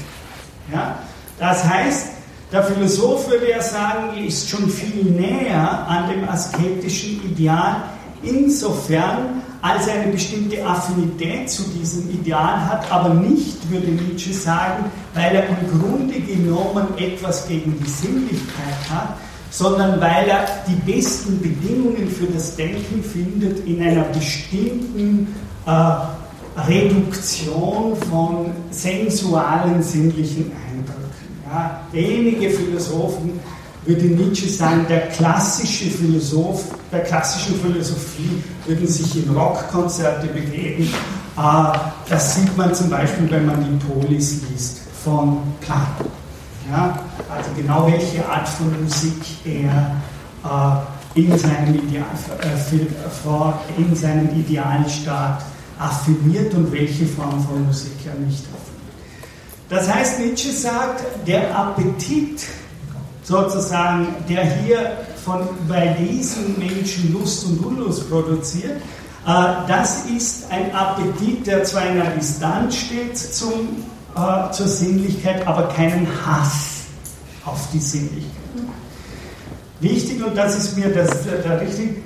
Ja? Das heißt, der Philosoph würde ja sagen, ist schon viel näher an dem asketischen Ideal, insofern, als eine bestimmte Affinität zu diesem Ideal hat, aber nicht, würde Nietzsche sagen, weil er im Grunde genommen etwas gegen die Sinnlichkeit hat, sondern weil er die besten Bedingungen für das Denken findet in einer bestimmten äh, Reduktion von sensualen, sinnlichen Eindrücken. Ja, wenige Philosophen würde Nietzsche sagen, der klassische Philosoph, der klassischen Philosophie würden sich in Rockkonzerte begeben. Äh, das sieht man zum Beispiel, wenn man die Polis liest von Platon. Ja, also genau welche Art von Musik er äh, in, seinem Ideal, äh, in seinem Idealstaat affirmiert und welche Form von Musik er nicht affirmiert. Das heißt, Nietzsche sagt, der Appetit sozusagen, der hier von, bei diesen Menschen Lust und Unlust produziert, äh, das ist ein Appetit, der zwar in einer Distanz steht zum, äh, zur Sinnlichkeit, aber keinen Hass auf die Sinnlichkeit. Wichtig, und das ist mir das, der richtig,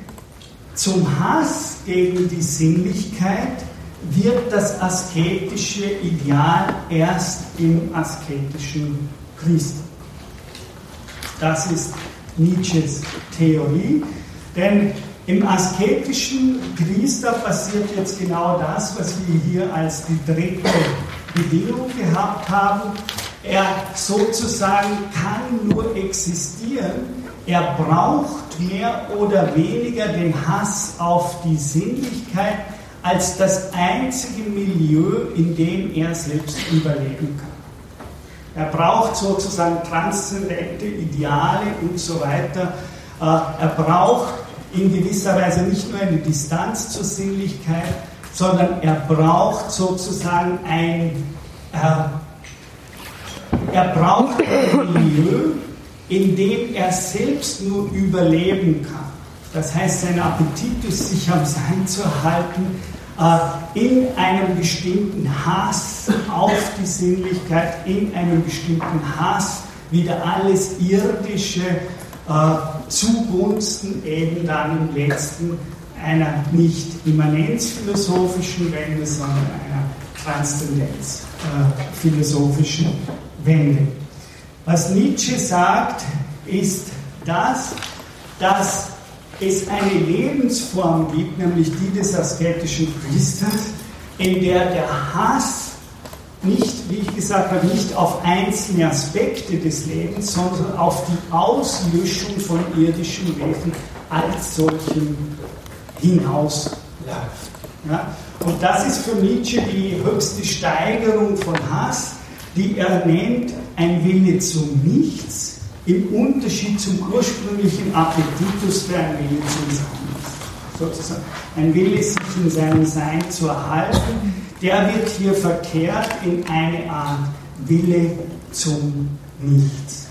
zum Hass gegen die Sinnlichkeit wird das asketische Ideal erst im asketischen Christen. Das ist Nietzsches Theorie, denn im asketischen Priester passiert jetzt genau das, was wir hier als die dritte Bedingung gehabt haben. Er sozusagen kann nur existieren, er braucht mehr oder weniger den Hass auf die Sinnlichkeit als das einzige Milieu, in dem er selbst überleben kann. Er braucht sozusagen transzendente Ideale und so weiter. Äh, er braucht in gewisser Weise nicht nur eine Distanz zur Sinnlichkeit, sondern er braucht sozusagen ein, äh, er braucht ein Milieu, in dem er selbst nur überleben kann. Das heißt, sein Appetit ist, sich am Sein zu halten, in einem bestimmten Hass auf die Sinnlichkeit, in einem bestimmten Hass wieder alles Irdische äh, zugunsten eben dann im letzten einer nicht immanenzphilosophischen Wende, sondern einer transzendenzphilosophischen äh, Wende. Was Nietzsche sagt, ist das, dass es eine Lebensform gibt, nämlich die des asketischen Priesters, in der der Hass nicht, wie ich gesagt habe, nicht auf einzelne Aspekte des Lebens, sondern auf die Auslöschung von irdischen Wesen als solchen hinausläuft. Ja? Und das ist für Nietzsche die höchste Steigerung von Hass, die er nennt ein Wille zum Nichts, im Unterschied zum ursprünglichen Appetitus für ein Wille zum Sein Sozusagen ein Wille, sich in seinem Sein zu erhalten, der wird hier verkehrt in eine Art Wille zum Nichts.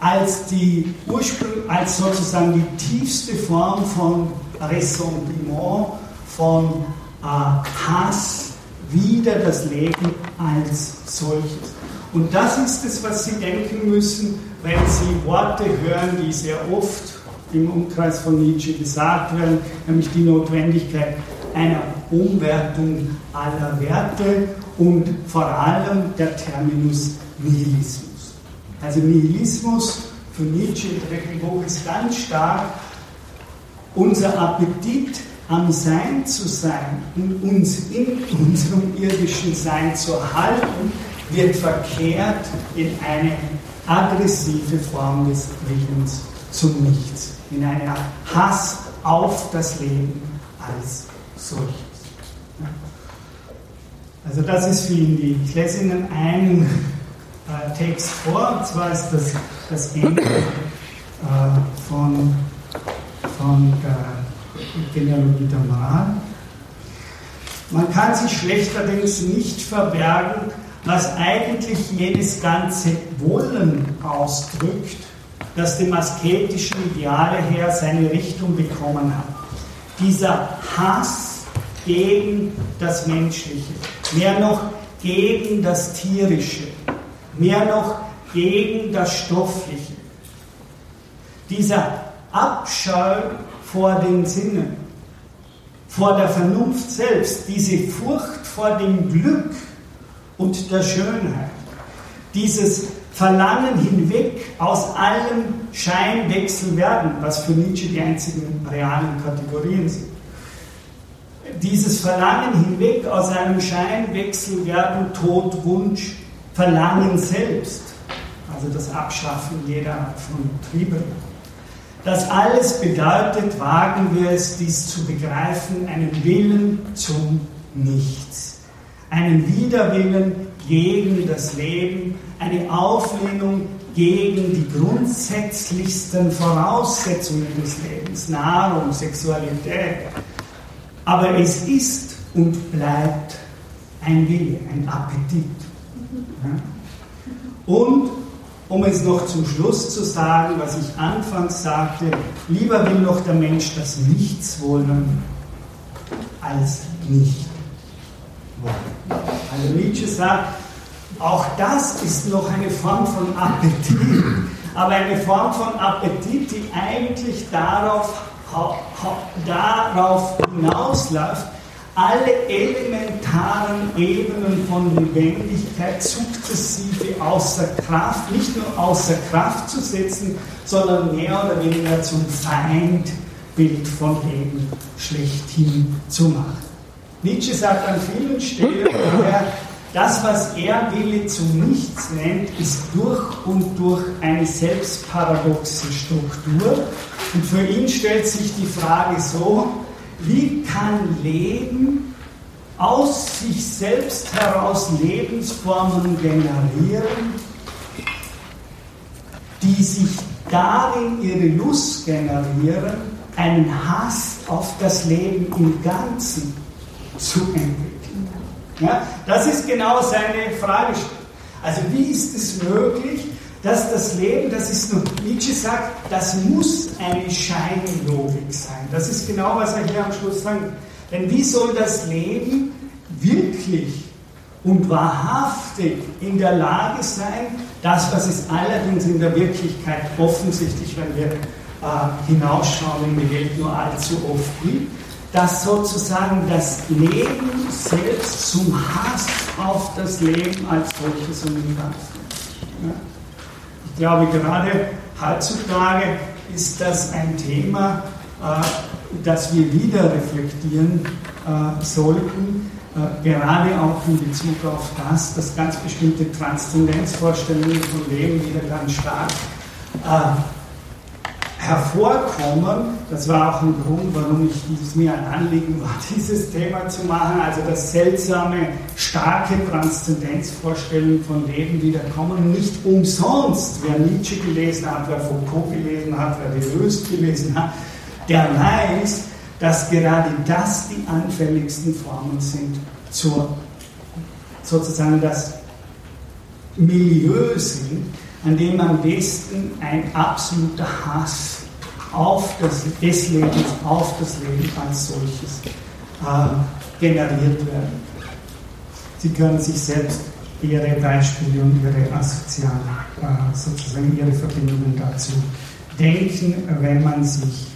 Als, die Ursprung, als sozusagen die tiefste Form von Ressentiment, von äh, Hass wieder das Leben als solches. Und das ist es, was Sie denken müssen, wenn Sie Worte hören, die sehr oft im Umkreis von Nietzsche gesagt werden, nämlich die Notwendigkeit einer Umwertung aller Werte und vor allem der Terminus Nihilismus. Also Nihilismus für Nietzsche dritten Buch ist ganz stark unser Appetit am Sein zu sein und uns in unserem irdischen Sein zu erhalten, wird verkehrt in eine aggressive Form des Willens zum Nichts, in eine Hass auf das Leben als solches. Also das ist für ihn die. Ich lese Ihnen einen äh, Text vor, und zwar ist das das Ende äh, von, von der Genealogie der Moral. Man kann sich schlechterdings nicht verbergen, was eigentlich jenes ganze Wollen ausdrückt, das dem asketischen Ideale her seine Richtung bekommen hat. Dieser Hass gegen das Menschliche, mehr noch gegen das Tierische, mehr noch gegen das Stoffliche. Dieser Abscheu vor den Sinnen, vor der Vernunft selbst, diese Furcht vor dem Glück, und der Schönheit. Dieses Verlangen hinweg aus allem Scheinwechselwerden, was für Nietzsche die einzigen realen Kategorien sind. Dieses Verlangen hinweg aus einem Scheinwechselwerden, Tod, Wunsch, Verlangen selbst. Also das Abschaffen jeder Art von Triebe. Das alles bedeutet, wagen wir es, dies zu begreifen, einen Willen zum Nichts, einen Widerwillen gegen das Leben, eine Auflehnung gegen die grundsätzlichsten Voraussetzungen des Lebens, Nahrung, Sexualität. Aber es ist und bleibt ein Wille, ein Appetit. Und um es noch zum Schluss zu sagen, was ich anfangs sagte, lieber will noch der Mensch das Nichts wollen, als nicht wollen. Also Nietzsche sagt, auch das ist noch eine Form von Appetit, aber eine Form von Appetit, die eigentlich darauf, darauf hinausläuft, alle elementaren Ebenen von Lebendigkeit sukzessive außer Kraft, nicht nur außer Kraft zu setzen, sondern mehr oder weniger zum Feindbild von Leben schlechthin zu machen. Nietzsche sagt an vielen Stellen, das, was er Wille zum Nichts nennt, ist durch und durch eine selbstparadoxe Struktur. Und für ihn stellt sich die Frage so, wie kann Leben aus sich selbst heraus Lebensformen generieren, die sich darin ihre Lust generieren, einen Hass auf das Leben im Ganzen zu entwickeln. Ja, das ist genau seine Fragestellung. Also wie ist es möglich, dass das Leben, das ist nur, Nietzsche sagt, das muss eine Scheinlogik sein. Das ist genau, was er hier am Schluss sagt. Denn wie soll das Leben wirklich und wahrhaftig in der Lage sein, das, was es allerdings in der Wirklichkeit offensichtlich, wenn wir äh, hinausschauen in die Welt, nur allzu oft gibt, dass sozusagen das Leben selbst zum Hass auf das Leben als solches umgebracht wird. Ja? Ich glaube, gerade heutzutage ist das ein Thema, äh, das wir wieder reflektieren äh, sollten, äh, gerade auch in Bezug auf das, dass ganz bestimmte Transzendenzvorstellungen von Leben wieder ganz stark hervorkommen. Das war auch ein Grund, warum ich dieses mir ein Anliegen war, dieses Thema zu machen. Also dass seltsame, starke Transzendenzvorstellungen von Leben wiederkommen. Nicht umsonst, wer Nietzsche gelesen hat, wer Foucault gelesen hat, wer Deleuze gelesen hat, der weiß, dass gerade das die anfälligsten Formen sind zur sozusagen das Milieu sind, an dem am besten ein absoluter Hass auf das, des Lebens, auf das Leben als solches äh, generiert werden. Sie können sich selbst ihre Beispiele und ihre Assozialen, äh, sozusagen ihre Verbindungen dazu denken, wenn man sich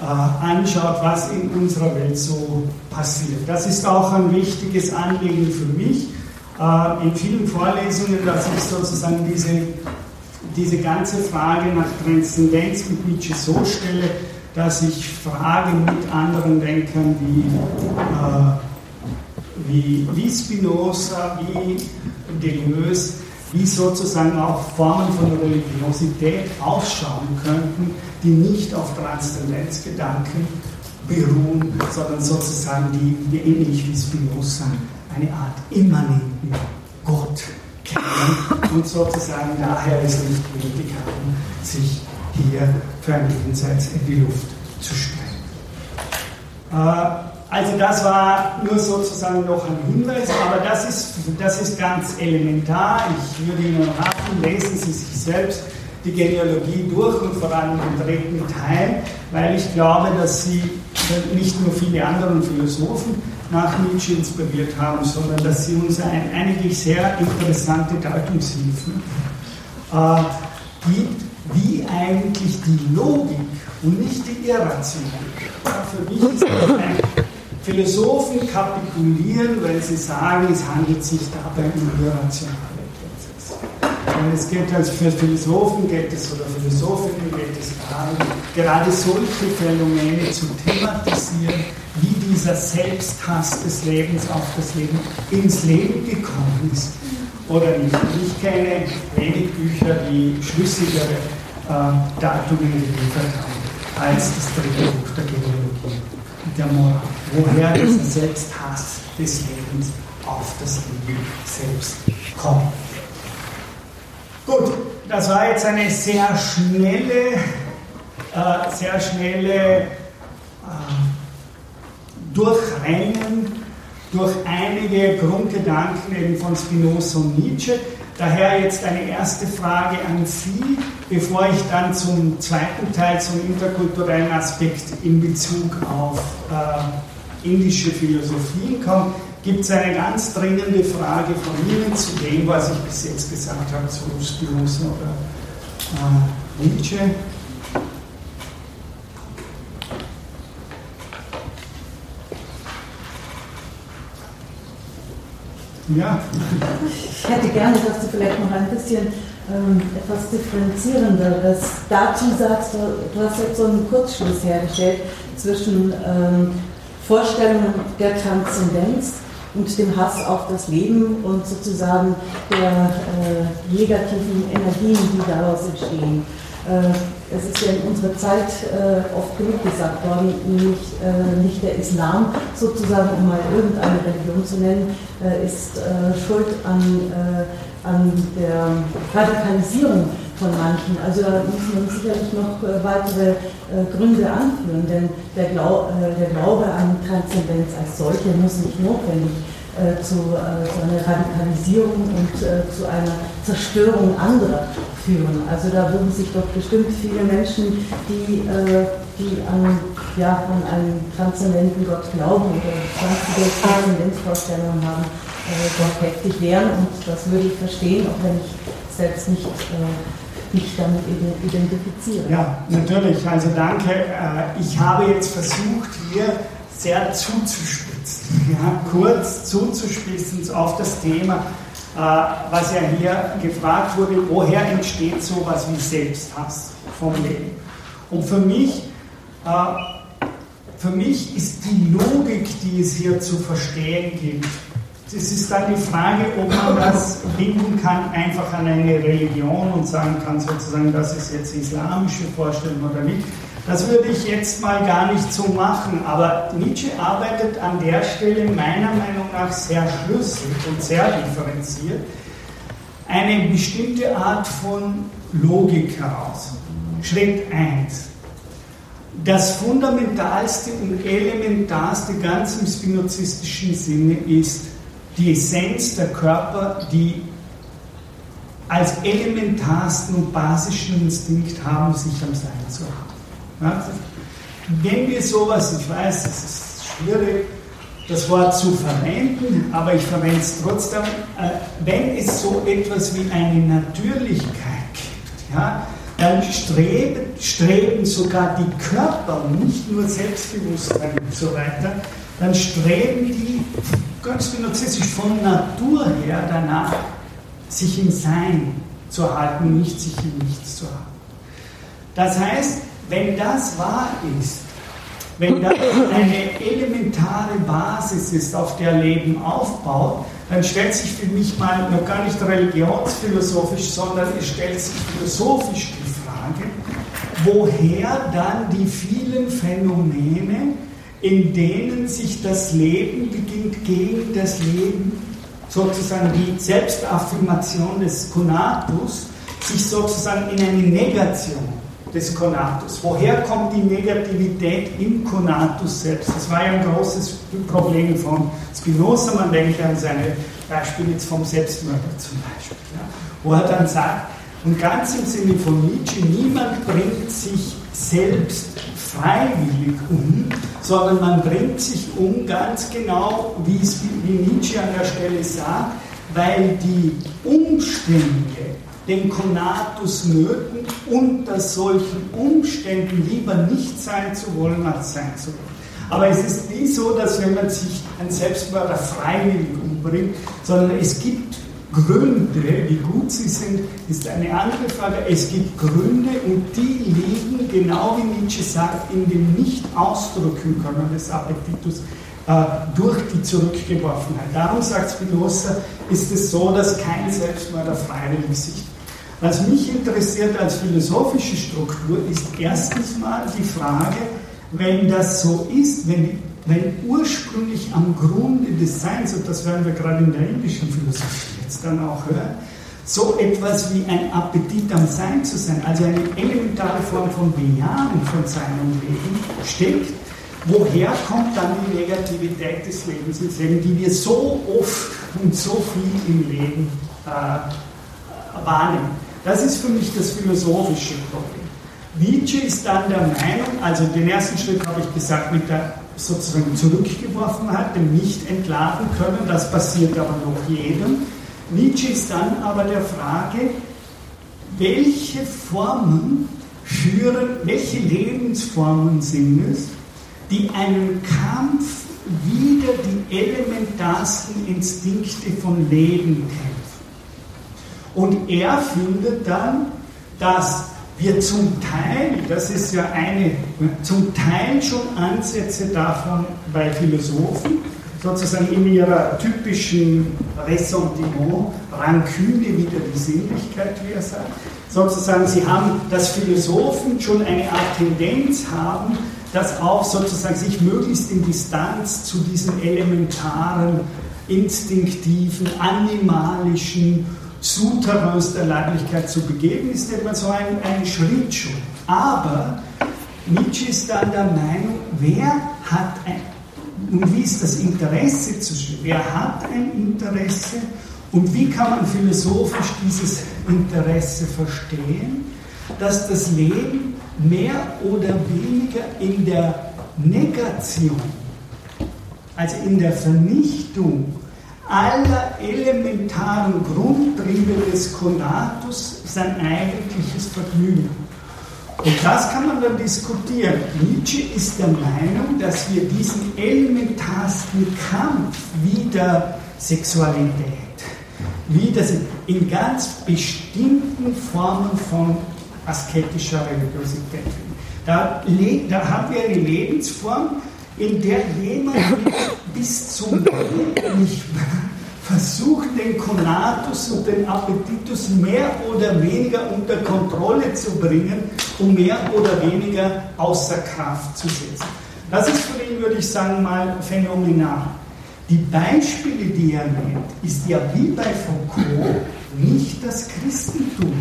äh, anschaut, was in unserer Welt so passiert. Das ist auch ein wichtiges Anliegen für mich äh, in vielen Vorlesungen, dass ich sozusagen diese, diese ganze Frage nach Transzendenz mit Nietzsche so stelle, dass ich Fragen mit anderen Denkern wie, äh, wie, wie Spinoza, wie Deleuze, wie sozusagen auch Formen von Religiosität ausschauen könnten, die nicht auf Transzendenzgedanken beruhen, sondern sozusagen die, ähnlich wie Spinoza eine Art immanenten Gott kennen und sozusagen daher es nicht nötig haben, sich hier für ein Jenseits in die Luft zu sprengen. Äh, also das war nur sozusagen noch ein Hinweis, aber das ist, das ist ganz elementar. Ich würde Ihnen raten, lesen Sie sich selbst die Genealogie durch und vor allem den dritten Teil, weil ich glaube, dass Sie nicht nur viele andere Philosophen nach Nietzsche inspiriert haben, sondern dass sie uns ein, eigentlich sehr interessante Deutungshilfen äh, gibt, wie eigentlich die Logik und nicht die Irrationalität. Für mich ist das ein Philosophen kapitulieren, weil sie sagen, es handelt sich dabei um irrationale Prozesse. Und es geht also für Philosophen geht es oder Philosophinnen geht es darum, gerade solche Phänomene zu thematisieren, wie dieser Selbsthass des Lebens auf das Leben ins Leben gekommen ist oder nicht. Ich kenne wenig Bücher, die schlüssigere äh, Datungen geliefert haben als das dritte Buch der Genealogie, der Moral. Woher dieser Selbsthass des Lebens auf das Leben selbst kommt. Gut, das war jetzt eine sehr schnelle, äh, sehr schnelle äh, Durchrennen durch einige Grundgedanken eben von Spinoza und Nietzsche. Daher jetzt eine erste Frage an Sie, bevor ich dann zum zweiten Teil, zum interkulturellen Aspekt in Bezug auf äh, indische Philosophien komme. Gibt es eine ganz dringende Frage von Ihnen zu dem, was ich bis jetzt gesagt habe, zu Spinoza oder äh, Nietzsche? Ja. Ich hätte gerne, dass du vielleicht noch ein bisschen ähm, etwas differenzierenderes dazu sagst. Du, du, hast jetzt so einen Kurzschluss hergestellt zwischen ähm, Vorstellungen der Transzendenz und dem Hass auf das Leben und sozusagen der äh, negativen Energien, die daraus entstehen. Äh, es ist ja in unserer Zeit äh, oft genug gesagt worden, nicht, äh, nicht der Islam sozusagen, um mal irgendeine Religion zu nennen, äh, ist äh, schuld an, an der Radikalisierung von manchen. Also da muss man sicherlich noch weitere Gründe anführen, denn der, Glau der Glaube an Transzendenz als solche muss nicht notwendig äh, zu, äh, zu, einer Radikalisierung und äh, zu einer Zerstörung anderer führen. Also da würden sich doch bestimmt viele Menschen, die, äh, die an, ja, an einen transzendenten Gott glauben oder Transzendenzvorstellungen haben, äh, dort heftig wehren und das würde ich verstehen, auch wenn ich selbst nicht mich damit identifiziere. Ja, natürlich. Also danke. Ich habe jetzt versucht, hier sehr zuzuspielen ja, kurz zuzuspitzen auf das Thema, äh, was ja hier gefragt wurde, woher entsteht sowas wie Selbsthass vom Leben? Und für mich, äh, für mich ist die Logik, die es hier zu verstehen gibt, es ist dann die Frage, ob man das binden kann einfach an eine Religion und sagen kann sozusagen, das ist jetzt islamische Vorstellung oder nicht. Das würde ich jetzt mal gar nicht so machen, aber Nietzsche arbeitet an der Stelle meiner Meinung nach sehr schlüssig und sehr differenziert eine bestimmte Art von Logik heraus. Schritt 1. Das fundamentalste und elementarste ganz im spinozistischen Sinne ist die Essenz der Körper, die als elementarsten und basischen Instinkt haben, sich am Sein zu haben. Wenn wir sowas, ich weiß, es ist schwierig, das Wort zu verwenden, aber ich verwende es trotzdem, äh, wenn es so etwas wie eine Natürlichkeit gibt, ja, dann streben, streben sogar die Körper, nicht nur Selbstbewusstsein und so weiter, dann streben die ganz philosophisch von Natur her danach, sich im Sein zu halten, nicht sich im Nichts zu haben. Das heißt, wenn das wahr ist, wenn das eine elementare Basis ist, auf der Leben aufbaut, dann stellt sich für mich mal noch gar nicht religionsphilosophisch, sondern es stellt sich philosophisch die Frage, woher dann die vielen Phänomene, in denen sich das Leben beginnt gegen das Leben, sozusagen die Selbstaffirmation des Konatus, sich sozusagen in eine Negation des Konatus. Woher kommt die Negativität im Konatus selbst? Das war ja ein großes Problem von Spinoza. Man denkt an seine Beispiele jetzt vom Selbstmörder zum Beispiel, ja, wo er dann sagt, und ganz im Sinne von Nietzsche, niemand bringt sich selbst freiwillig um, sondern man bringt sich um ganz genau, wie, es, wie Nietzsche an der Stelle sagt, weil die Umstände den Konatus nöten, unter solchen Umständen lieber nicht sein zu wollen, als sein zu wollen. Aber es ist nie so, dass wenn man sich ein Selbstmörder freiwillig umbringt, sondern es gibt Gründe, wie gut sie sind, ist eine andere Frage. Es gibt Gründe und die liegen, genau wie Nietzsche sagt, in dem Nicht-Ausdrücken können des Appetitus, äh, durch die Zurückgeworfenheit. Darum sagt Spinoza, ist es so, dass kein Selbstmörder freiwillig sich. Was mich interessiert als philosophische Struktur ist erstens mal die Frage, wenn das so ist, wenn, wenn ursprünglich am Grunde des Seins, und das werden wir gerade in der indischen Philosophie jetzt dann auch hören, so etwas wie ein Appetit am Sein zu sein, also eine elementare Form von Bejahen von seinem Leben steckt, woher kommt dann die Negativität des Lebens ins Leben, die wir so oft und so viel im Leben äh, wahrnehmen. Das ist für mich das philosophische Problem. Nietzsche ist dann der Meinung, also den ersten Schritt habe ich gesagt, mit der sozusagen Zurückgeworfenheit, dem nicht entladen können, das passiert aber noch jedem. Nietzsche ist dann aber der Frage, welche Formen führen, welche Lebensformen sind es, die einen Kampf wider die elementarsten Instinkte von Leben kämpfen. Und er findet dann, dass wir zum Teil, das ist ja eine, zum Teil schon Ansätze davon bei Philosophen, sozusagen in ihrer typischen Ressentiment, Ranküne wieder die Sinnlichkeit, wie er sagt, sozusagen, sie haben, dass Philosophen schon eine Art Tendenz haben, das auch sozusagen sich möglichst in Distanz zu diesen elementaren, instinktiven, animalischen Souterrains der Leiblichkeit zu begeben, ist etwa so ein, ein Schritt schon. Aber Nietzsche ist dann der Meinung, wer hat ein, und wie ist das Interesse zu stellen? Wer hat ein Interesse und wie kann man philosophisch dieses Interesse verstehen, dass das Leben mehr oder weniger in der Negation, also in der Vernichtung aller elementaren Grundtriebe des Konatus sein eigentliches Vergnügen. Und das kann man dann diskutieren. Nietzsche ist der Meinung, dass wir diesen elementarsten Kampf wider Sexualität, wieder in ganz bestimmten Formen von asketischer Religiosität. Da, da haben wir eine Lebensform, in der jemand bis zum Tod nicht versucht, den Konatus und den Appetitus mehr oder weniger unter Kontrolle zu bringen, um mehr oder weniger außer Kraft zu setzen. Das ist für ihn, würde ich sagen, mal phänomenal. Die Beispiele, die er nennt, ist ja wie bei Foucault nicht das Christentum,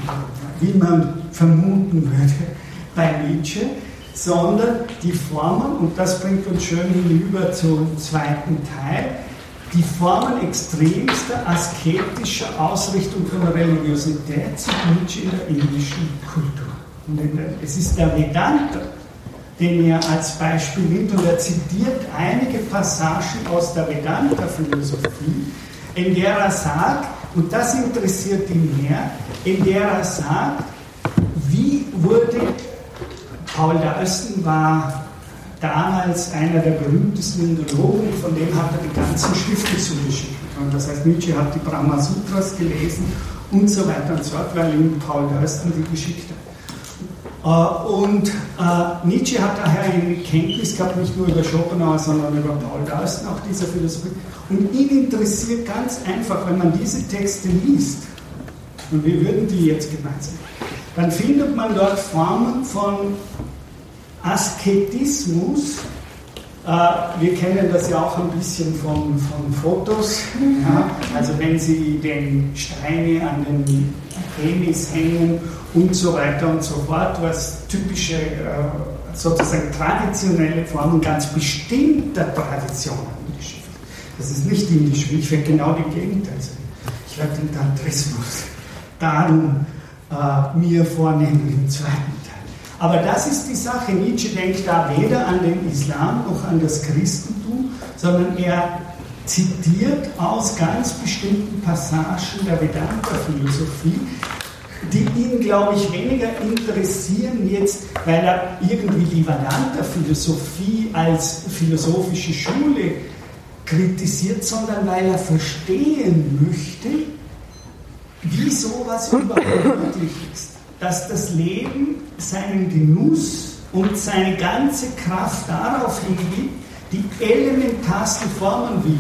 wie man vermuten würde bei Nietzsche, sondern die Formen, und das bringt uns schön hinüber zum zweiten Teil, die Formen extremster asketischer Ausrichtung von Religiosität sieht Nietzsche in der indischen Kultur. Es ist der Vedanta, den er als Beispiel nimmt und er zitiert einige Passagen aus der Vedanta-Philosophie, in der er sagt, und das interessiert ihn mehr, in der er sagt, wie wurde Paul der Östen war damals einer der berühmtesten Indologen, von dem hat er die ganzen Schriften zugeschickt. Und das heißt, Nietzsche hat die Brahma Sutras gelesen und so weiter und so fort, weil ihm Paul der Östen die geschickt hat. Äh, und äh, Nietzsche hat daher eine Kenntnis gehabt, nicht nur über Schopenhauer, sondern über Paul Deusten, auch dieser Philosophie. Und ihn interessiert ganz einfach, wenn man diese Texte liest, und wir würden die jetzt gemeinsam, dann findet man dort Formen von Asketismus. Äh, wir kennen das ja auch ein bisschen von, von Fotos. Ja? Also wenn Sie den Steine an den Penis hängen und so weiter und so fort, was typische, äh, sozusagen traditionelle Formen ganz bestimmter Traditionen Schrift. Das ist nicht indisch, ich werde genau die Gegenteil sagen. Ich werde den Tantrismus darum äh, mir vornehmen im zweiten. Aber das ist die Sache. Nietzsche denkt da weder an den Islam noch an das Christentum, sondern er zitiert aus ganz bestimmten Passagen der Vedanta-Philosophie die ihn, glaube ich, weniger interessieren jetzt, weil er irgendwie die Vedanta-Philosophie als philosophische Schule kritisiert, sondern weil er verstehen möchte, wie sowas überhaupt möglich ist. Dass das Leben seinen Genuss und seine ganze Kraft darauf hingibt, die elementarsten Formen wie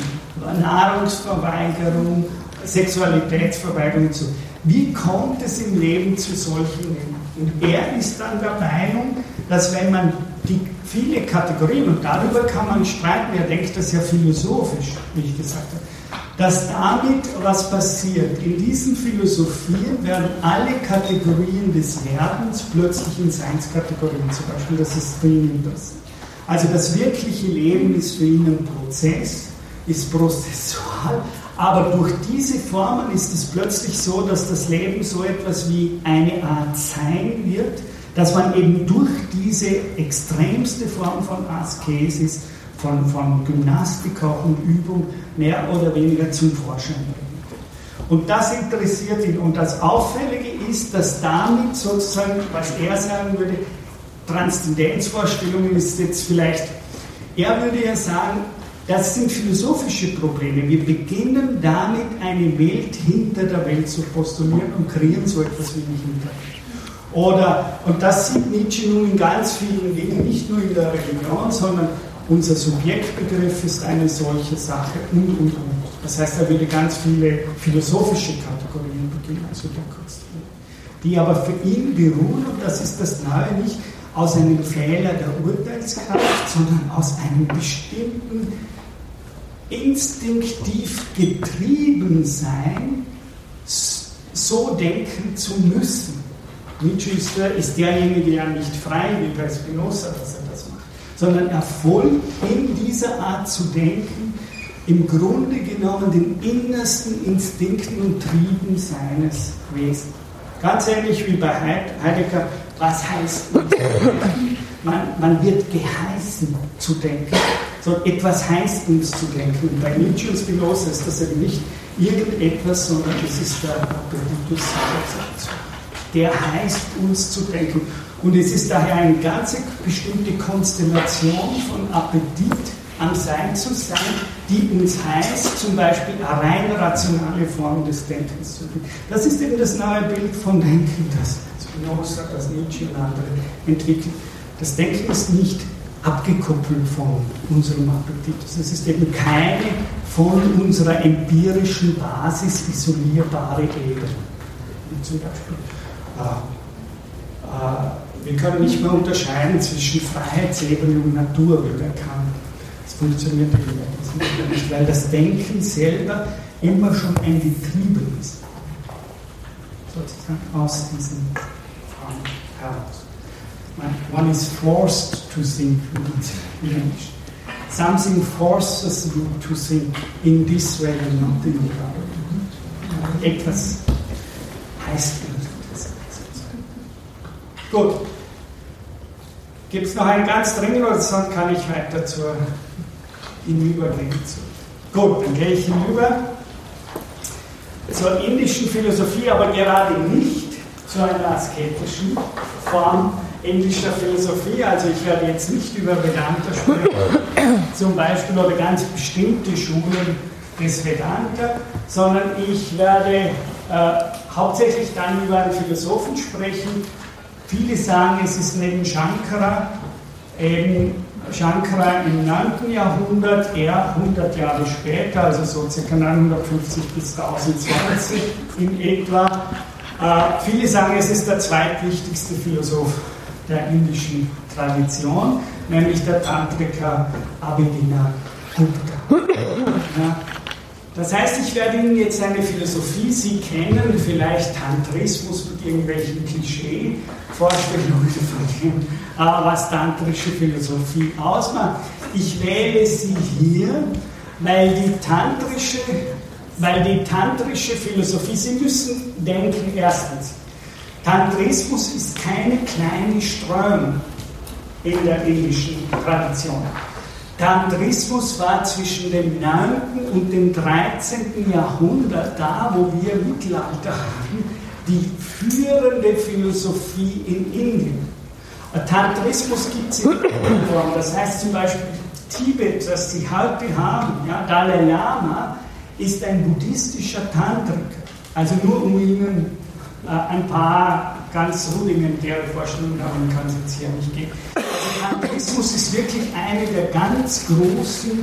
Nahrungsverweigerung, Sexualitätsverweigerung und so. Wie kommt es im Leben zu solchen Dingen? Und er ist dann der Meinung, dass wenn man die viele Kategorien, und darüber kann man streiten, er denkt das ja philosophisch, wie ich gesagt habe, dass damit was passiert. In diesen Philosophien werden alle Kategorien des Werdens plötzlich in Seinskategorien zum Beispiel. Das ist für ihn das. Also das wirkliche Leben ist für ihn ein Prozess, ist prozessual, aber durch diese Formen ist es plötzlich so, dass das Leben so etwas wie eine Art Sein wird, dass man eben durch diese extremste Form von Askesis von, von Gymnastik und Übung mehr oder weniger zum Vorschein bringt. Und das interessiert ihn. Und das Auffällige ist, dass damit sozusagen, was er sagen würde, Transzendenzvorstellungen ist jetzt vielleicht, er würde ja sagen, das sind philosophische Probleme. Wir beginnen damit, eine Welt hinter der Welt zu postulieren und kreieren so etwas wie eine Hinterwelt. Oder, und das sieht Nietzsche nun in ganz vielen Dingen, nicht nur in der Religion, sondern unser Subjektbegriff ist eine solche Sache und, und, und. Das heißt, er würde ganz viele philosophische Kategorien beginnen zu dekonstruieren, die aber für ihn beruhen, und das ist das Neue nicht, aus einem Fehler der Urteilskraft, sondern aus einem bestimmten instinktiv getrieben sein, so denken zu müssen. Nietzsche ist, derjenige ja nicht frei wie bei Spinoza, dass er sondern Erfolg in dieser Art zu denken, im Grunde genommen den innersten Instinkten und Trieben seines Wesens. Ganz ähnlich wie bei Heidegger, was heißt man, man wird geheißen zu denken. So etwas heißt uns zu denken. Und bei Nietzsche und Spinoza ist das eben nicht irgendetwas, sondern es ist der Appetitus der heißt uns zu denken. Und es ist daher eine ganz bestimmte Konstellation von Appetit am Sein zu sein, die uns heißt, zum Beispiel eine rein rationale Form des Denkens zu finden. Das ist eben das neue Bild von Denken, das Spinoza, das Nietzsche und andere entwickeln. Das Denken ist nicht abgekoppelt von unserem Appetit. Es ist eben keine von unserer empirischen Basis isolierbare Ebene. Wie zum Beispiel äh, äh, wir können nicht mehr unterscheiden zwischen Freiheitsebene und Natur, wie der Kant. Das funktioniert nicht, weil das Denken selber immer schon ein Getriebe ist. Sozusagen aus diesem Raum heraus. One is forced to think in English. Something forces you to think in this way and not in the other. Etwas heißt Gut. Gibt es noch einen ganz dringend oder sonst kann ich weiter zur hinübergehen? Gut, dann gehe ich hinüber zur indischen Philosophie, aber gerade nicht zu einer asketischen Form indischer Philosophie. Also ich werde jetzt nicht über Vedanta sprechen, zum Beispiel oder ganz bestimmte Schulen des Vedanta, sondern ich werde äh, hauptsächlich dann über einen Philosophen sprechen, Viele sagen, es ist neben Shankara, eben Shankara im 9. Jahrhundert, er 100 Jahre später, also so ca. 950 bis 1020 in etwa. Äh, viele sagen, es ist der zweitwichtigste Philosoph der indischen Tradition, nämlich der Tantriker Abhidina Gupta. Ja, das heißt, ich werde Ihnen jetzt eine Philosophie, Sie kennen vielleicht Tantrismus mit irgendwelchen Klischee-Vorstellungen von dem, was tantrische Philosophie ausmacht. Ich wähle sie hier, weil die tantrische, weil die tantrische Philosophie, Sie müssen denken, erstens, Tantrismus ist keine kleine Strömung in der indischen Tradition. Tantrismus war zwischen dem 9. und dem 13. Jahrhundert da, wo wir Mittelalter haben, die führende Philosophie in Indien. Tantrismus gibt es in Form. Das heißt zum Beispiel Tibet, das Sie heute haben, ja, Dalai Lama, ist ein buddhistischer Tantriker. Also nur um Ihnen äh, ein paar ganz rudimentäre Vorstellung, darum kann es jetzt hier nicht gehen. Der Kantismus ist wirklich eine der ganz großen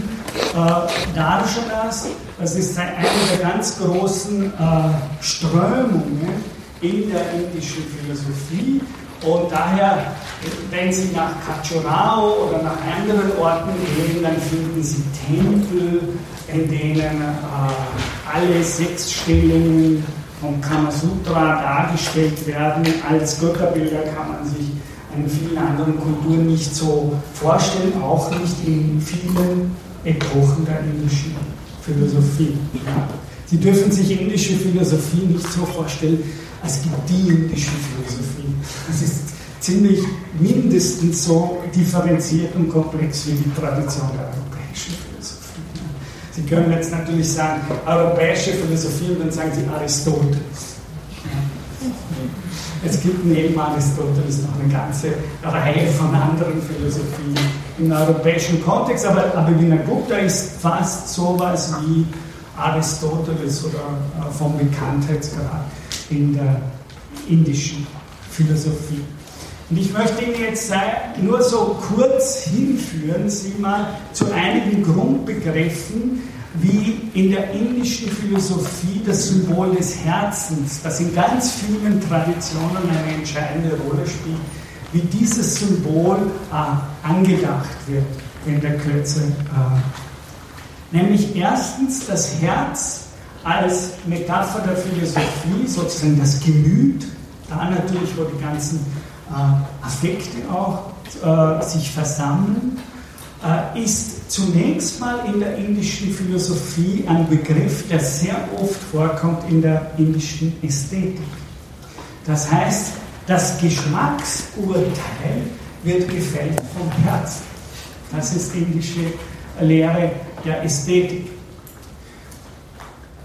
äh, Darshanas, das ist eine der ganz großen äh, Strömungen in der indischen Philosophie. Und daher, wenn Sie nach Khajuraho oder nach anderen Orten gehen, dann finden Sie Tempel, in denen äh, alle sechs Stellungen vom Kamasutra dargestellt werden. Als Götterbilder kann man sich in vielen anderen Kulturen nicht so vorstellen, auch nicht in vielen Epochen der indischen Philosophie. Sie dürfen sich indische Philosophie nicht so vorstellen, als gibt die indische Philosophie. Das ist ziemlich mindestens so differenziert und komplex wie die Tradition der europäischen Philosophie. Sie können jetzt natürlich sagen, europäische Philosophie und dann sagen Sie Aristoteles. Es gibt neben Aristoteles noch eine ganze Reihe von anderen Philosophien im europäischen Kontext, aber Abhinavagupta ist fast sowas wie Aristoteles oder äh, vom Bekanntheitsgrad in der indischen Philosophie. Und ich möchte Ihnen jetzt nur so kurz hinführen, Sie mal zu einigen Grundbegriffen, wie in der indischen Philosophie das Symbol des Herzens, das in ganz vielen Traditionen eine entscheidende Rolle spielt, wie dieses Symbol äh, angedacht wird in der Kürze. Äh, nämlich erstens das Herz als Metapher der Philosophie, sozusagen das Gemüt, da natürlich, wo die ganzen Affekte auch äh, sich versammeln, äh, ist zunächst mal in der indischen Philosophie ein Begriff, der sehr oft vorkommt in der indischen Ästhetik. Das heißt, das Geschmacksurteil wird gefällt vom Herzen. Das ist indische Lehre der Ästhetik.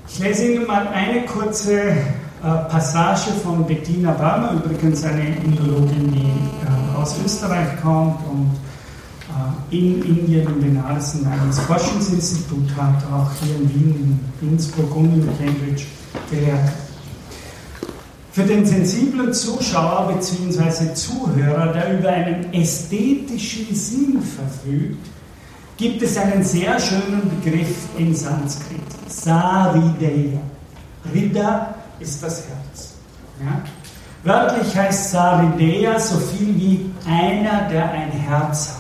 Ich lese Ihnen mal eine kurze äh, Passage von Bettina Barmer, übrigens eine Indologin, die äh, aus Österreich kommt und äh, in Indien im Benares ein eigenes Forschungsinstitut hat, auch hier in Wien, in Innsbruck und in Cambridge gelehrt. Für den sensiblen Zuschauer bzw. Zuhörer, der über einen ästhetischen Sinn verfügt, gibt es einen sehr schönen Begriff in Sanskrit, Sarideya. Rida ist das Herz. Ja? Wörtlich heißt Sarideya so viel wie einer, der ein Herz hat.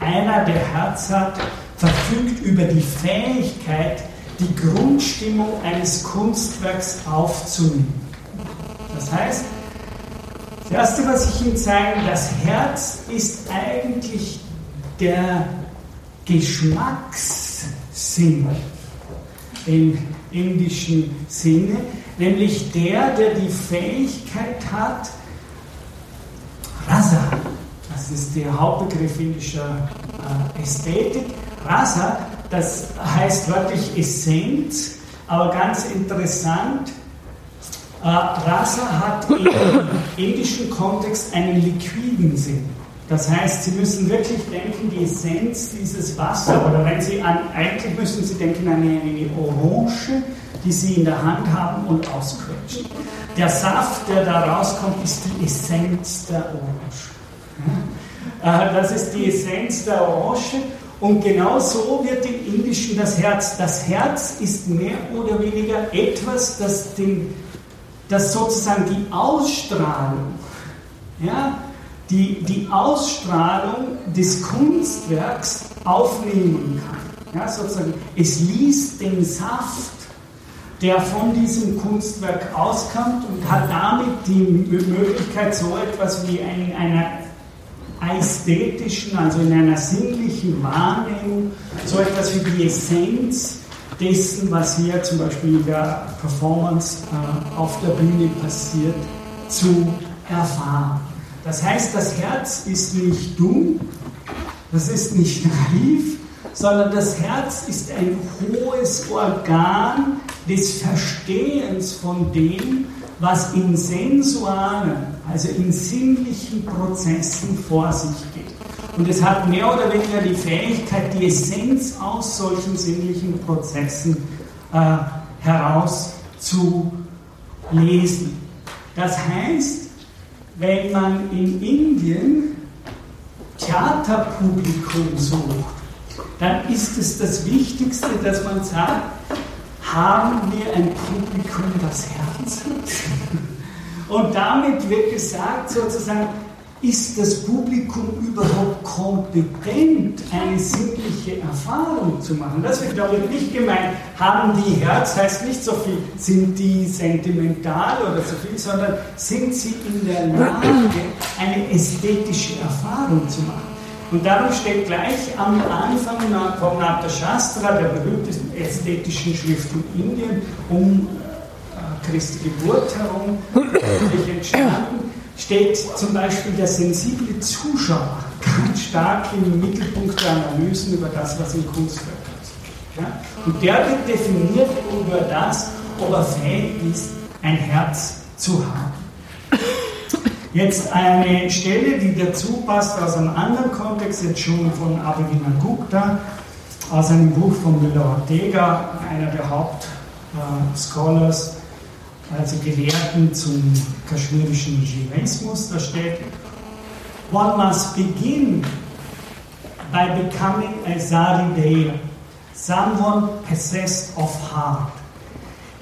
Einer, der Herz hat, verfügt über die Fähigkeit, die Grundstimmung eines Kunstwerks aufzunehmen. Das heißt, das Erste, was ich Ihnen zeige, das Herz ist eigentlich der Geschmackssinn im indischen Sinne, nämlich der, der die Fähigkeit hat, Rasa, das ist der Hauptbegriff indischer äh, Ästhetik, Rasa, das heißt wörtlich Essenz, aber ganz interessant, äh, Rasa hat im indischen Kontext einen liquiden Sinn. Das heißt, Sie müssen wirklich denken, die Essenz dieses Wasser, oder wenn Sie an, eigentlich müssen Sie denken an eine, eine Orange, die Sie in der Hand haben und ausquetschen. Der Saft, der da rauskommt, ist die Essenz der Orange. Äh, das ist die Essenz der Orange. Und genau so wird im Indischen das Herz. Das Herz ist mehr oder weniger etwas, das, den, das sozusagen die Ausstrahlung ja, die, die Ausstrahlung des Kunstwerks aufnehmen kann. Ja, sozusagen, es liest den Saft, der von diesem Kunstwerk auskommt und hat damit die Möglichkeit, so etwas wie in einer ästhetischen, also in einer sinnlichen Wahrnehmung, so etwas wie die Essenz dessen, was hier zum Beispiel in der Performance äh, auf der Bühne passiert, zu erfahren. Das heißt, das Herz ist nicht dumm, das ist nicht naiv, sondern das Herz ist ein hohes Organ des Verstehens von dem, was in sensualen, also in sinnlichen Prozessen vor sich geht. Und es hat mehr oder weniger die Fähigkeit, die Essenz aus solchen sinnlichen Prozessen äh, herauszulesen. Das heißt, wenn man in Indien Theaterpublikum sucht, dann ist es das Wichtigste, dass man sagt, haben wir ein Publikum, das Herz hat? Und damit wird gesagt, sozusagen, ist das Publikum überhaupt kompetent, eine sinnliche Erfahrung zu machen? Das wird, glaube ich, nicht gemeint, haben die Herz, heißt nicht so viel, sind die sentimental oder so viel, sondern sind sie in der Lage, eine ästhetische Erfahrung zu machen? Und darum steht gleich am Anfang vom Nata Shastra, der berühmtesten ästhetischen Schrift in Indien, um äh, Christi Geburt herum, entstanden, steht zum Beispiel der sensible Zuschauer ganz stark im Mittelpunkt der Analysen über das, was im Kunstwerk ist. Ja? Und der wird definiert über das, ob er fähig ist, ein Herz zu haben. Jetzt eine Stelle, die dazu passt aus einem anderen Kontext, jetzt schon von Abhidina Gupta, aus einem Buch von Müller Ortega, einer der Hauptscholars, äh, also Gelehrten zum kaschmirischen Jivaismus. Da steht, One must begin by becoming a Zarideya, someone possessed of heart.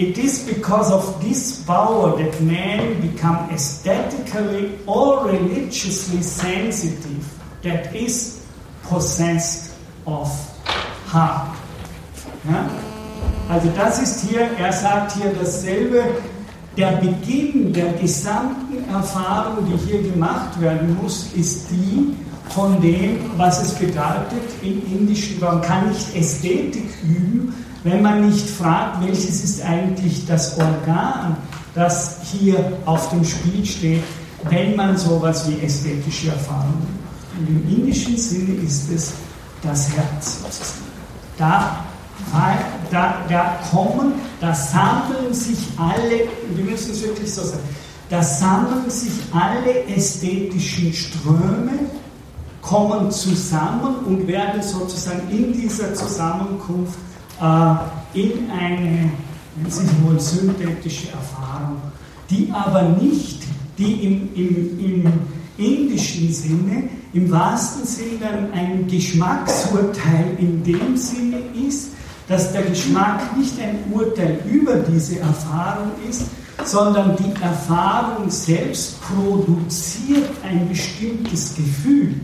It is because of this power that men become aesthetically or religiously sensitive, that is possessed of heart. Ja? Also das ist hier, er sagt hier dasselbe, der Beginn der gesamten Erfahrung, die hier gemacht werden muss, ist die von dem, was es bedeutet, im indischen Raum kann nicht Ästhetik üben, wenn man nicht fragt, welches ist eigentlich das Organ, das hier auf dem Spiel steht, wenn man sowas wie ästhetische Erfahrungen macht. Und im indischen Sinne ist es das Herz. Da, da, da kommen, da sammeln sich alle, wir müssen es wirklich so sagen, da sammeln sich alle ästhetischen Ströme, kommen zusammen und werden sozusagen in dieser Zusammenkunft äh, in eine, wenn Sie wohl, synthetische Erfahrung, die aber nicht, die im, im, im indischen Sinne, im wahrsten Sinne ein Geschmacksurteil in dem Sinne ist, dass der Geschmack nicht ein Urteil über diese Erfahrung ist, sondern die Erfahrung selbst produziert ein bestimmtes Gefühl.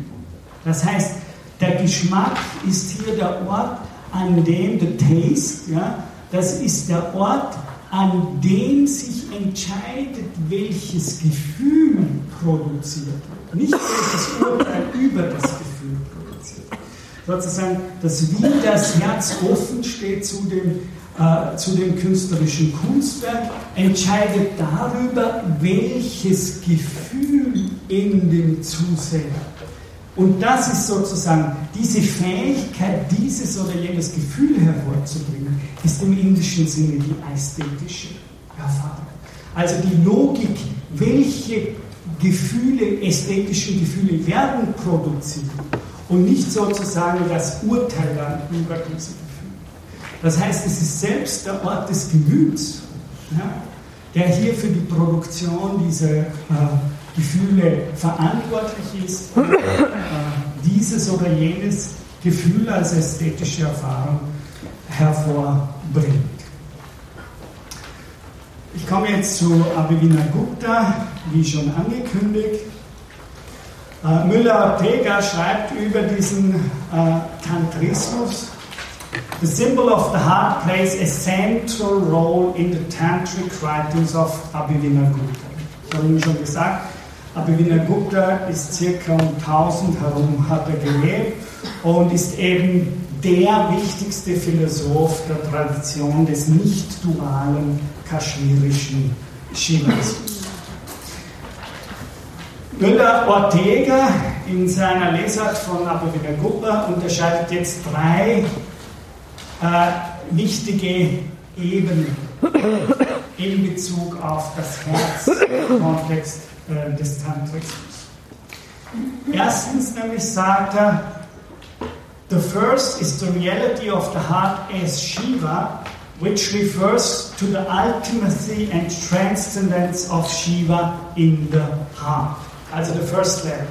Das heißt, der Geschmack ist hier der Ort, an dem the taste, ja, das ist der Ort, an dem sich entscheidet, welches Gefühl produziert wird. Nicht welches Urteil über das Gefühl produziert. Sozusagen, dass wie das Herz offen steht zu dem, äh, zu dem künstlerischen Kunstwerk, entscheidet darüber, welches Gefühl in dem Zuseher und das ist sozusagen diese Fähigkeit, dieses oder jenes Gefühl hervorzubringen, ist im indischen Sinne die ästhetische Erfahrung. Also die Logik, welche Gefühle, ästhetische Gefühle werden produziert und nicht sozusagen das Urteil dann über diese Gefühle. Das heißt, es ist selbst der Ort des Gemüts, ja, der hier für die Produktion dieser äh, Gefühle verantwortlich ist, äh, dieses oder jenes Gefühl als ästhetische Erfahrung hervorbringt. Ich komme jetzt zu Abhivina Gupta, wie schon angekündigt. Äh, Müller-Ortega schreibt über diesen äh, Tantrismus. The symbol of the heart plays a central role in the tantric writings of Abhivina Gupta. Ich habe Ihnen schon gesagt, Abhivina Gupta ist circa um 1000 herum hat er gelebt und ist eben der wichtigste Philosoph der Tradition des nicht-dualen kaschmirischen Shivaismus. Müller Ortega in seiner Lesart von Abhivina Gupta unterscheidet jetzt drei äh, wichtige Ebenen in Bezug auf das Herz-Kontext des Tantrismus. Erstens nämlich sagt er, the first is the reality of the heart as Shiva which refers to the ultimacy and transcendence of Shiva in the heart. Also the first level.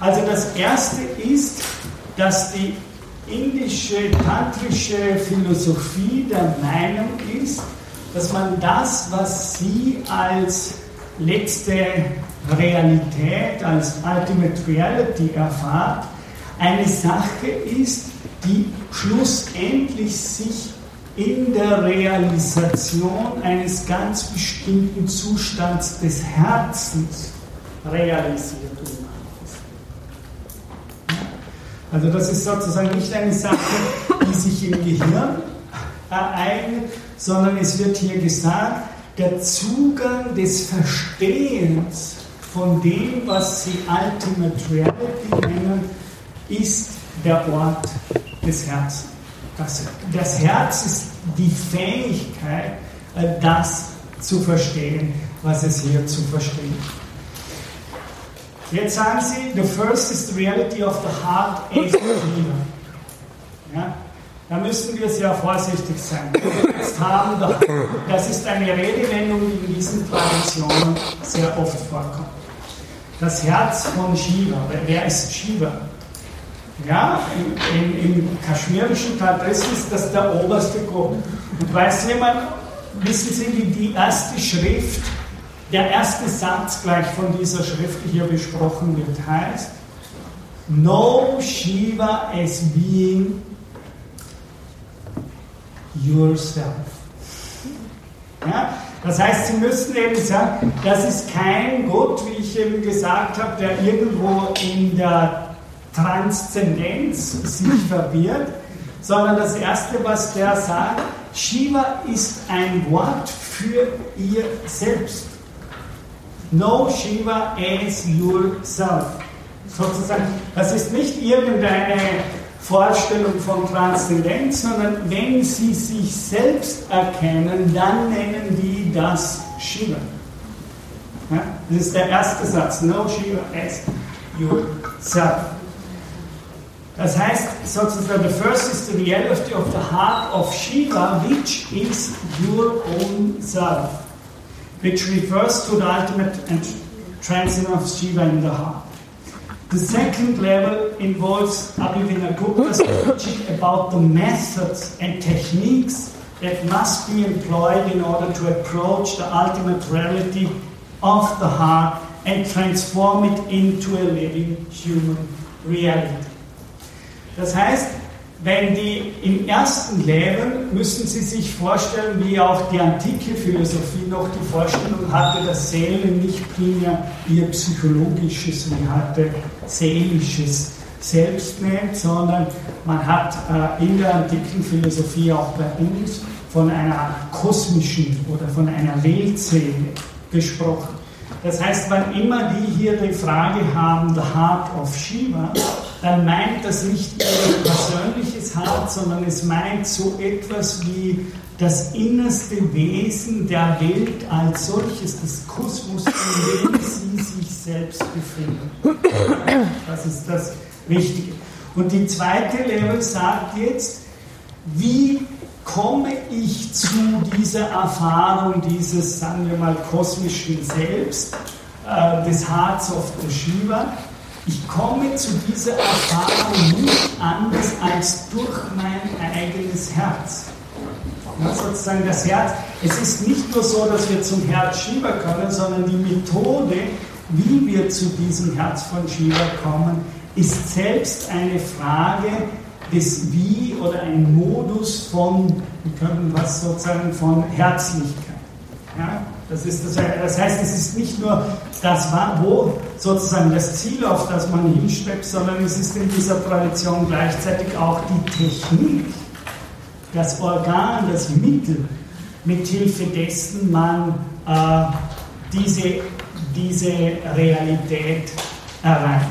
Also das erste ist, dass die indische tantrische Philosophie der Meinung ist, dass man das, was sie als letzte Realität, als Ultimate Reality erfahrt, eine Sache ist, die schlussendlich sich in der Realisation eines ganz bestimmten Zustands des Herzens realisiert Also das ist sozusagen nicht eine Sache, die sich im Gehirn ereignet, sondern es wird hier gesagt, der Zugang des Verstehens von dem, was sie Ultimate Reality nennen, ist der Ort des Herzens. Das, das Herz ist die Fähigkeit, äh, das zu verstehen, was es hier zu verstehen Jetzt sagen Sie, the first is the reality of the heart as ja? Da müssen wir sehr vorsichtig sein. Haben, das ist eine Redewendung, die in diesen Traditionen sehr oft vorkommt. Das Herz von Shiva. Wer ist Shiva? Ja, im, im, im kaschmirischen Tantrismus ist das der oberste Gott. Und weiß jemand, wissen Sie, wie die erste Schrift der erste Satz gleich von dieser Schrift, die hier besprochen wird, heißt, Know Shiva as being yourself. Ja? Das heißt, Sie müssen eben sagen, das ist kein Gott, wie ich eben gesagt habe, der irgendwo in der Transzendenz sich verwirrt, sondern das Erste, was der sagt, Shiva ist ein Wort für ihr selbst. Know Shiva as yourself. Sozusagen, das ist nicht irgendeine Vorstellung von Transzendenz, sondern wenn sie sich selbst erkennen, dann nennen die das Shiva. Ja? Das ist der erste Satz. Know Shiva as yourself. Das heißt sozusagen, the first is the reality of the heart of Shiva, which is your own self which refers to the ultimate and transcendent of Shiva in the heart. The second level involves Abhivina Gupta's teaching about the methods and techniques that must be employed in order to approach the ultimate reality of the heart and transform it into a living human reality. Das heißt, wenn die im ersten Leben, müssen Sie sich vorstellen, wie auch die antike Philosophie noch die Vorstellung hatte, dass Seele nicht primär ihr psychologisches und hatte seelisches Selbst nennt, sondern man hat äh, in der antiken Philosophie auch bei uns von einer kosmischen oder von einer Weltseele gesprochen. Das heißt, wann immer die hier die Frage haben, the heart of Shiva, dann meint das nicht ihr persönliches Hart, sondern es meint so etwas wie das innerste Wesen der Welt als solches, das Kosmos, in dem sie sich selbst befinden. Das ist das Wichtige. Und die zweite Level sagt jetzt, wie komme ich zu dieser Erfahrung dieses, sagen wir mal, kosmischen Selbst, äh, des Hearts of the Shiva? Ich komme zu dieser Erfahrung nicht anders als durch mein eigenes Herz. Ja, sozusagen das Herz, es ist nicht nur so, dass wir zum Herz Shiva kommen, sondern die Methode, wie wir zu diesem Herz von Shiva kommen, ist selbst eine Frage des Wie oder ein Modus von, wir können was sozusagen von Herzlichkeit. Ja? Das, ist das, heißt, es ist nicht nur das, wo sozusagen das Ziel, auf das man hinstrebt, sondern es ist in dieser Tradition gleichzeitig auch die Technik, das Organ, das Mittel, mit Hilfe dessen man äh, diese, diese Realität erreicht.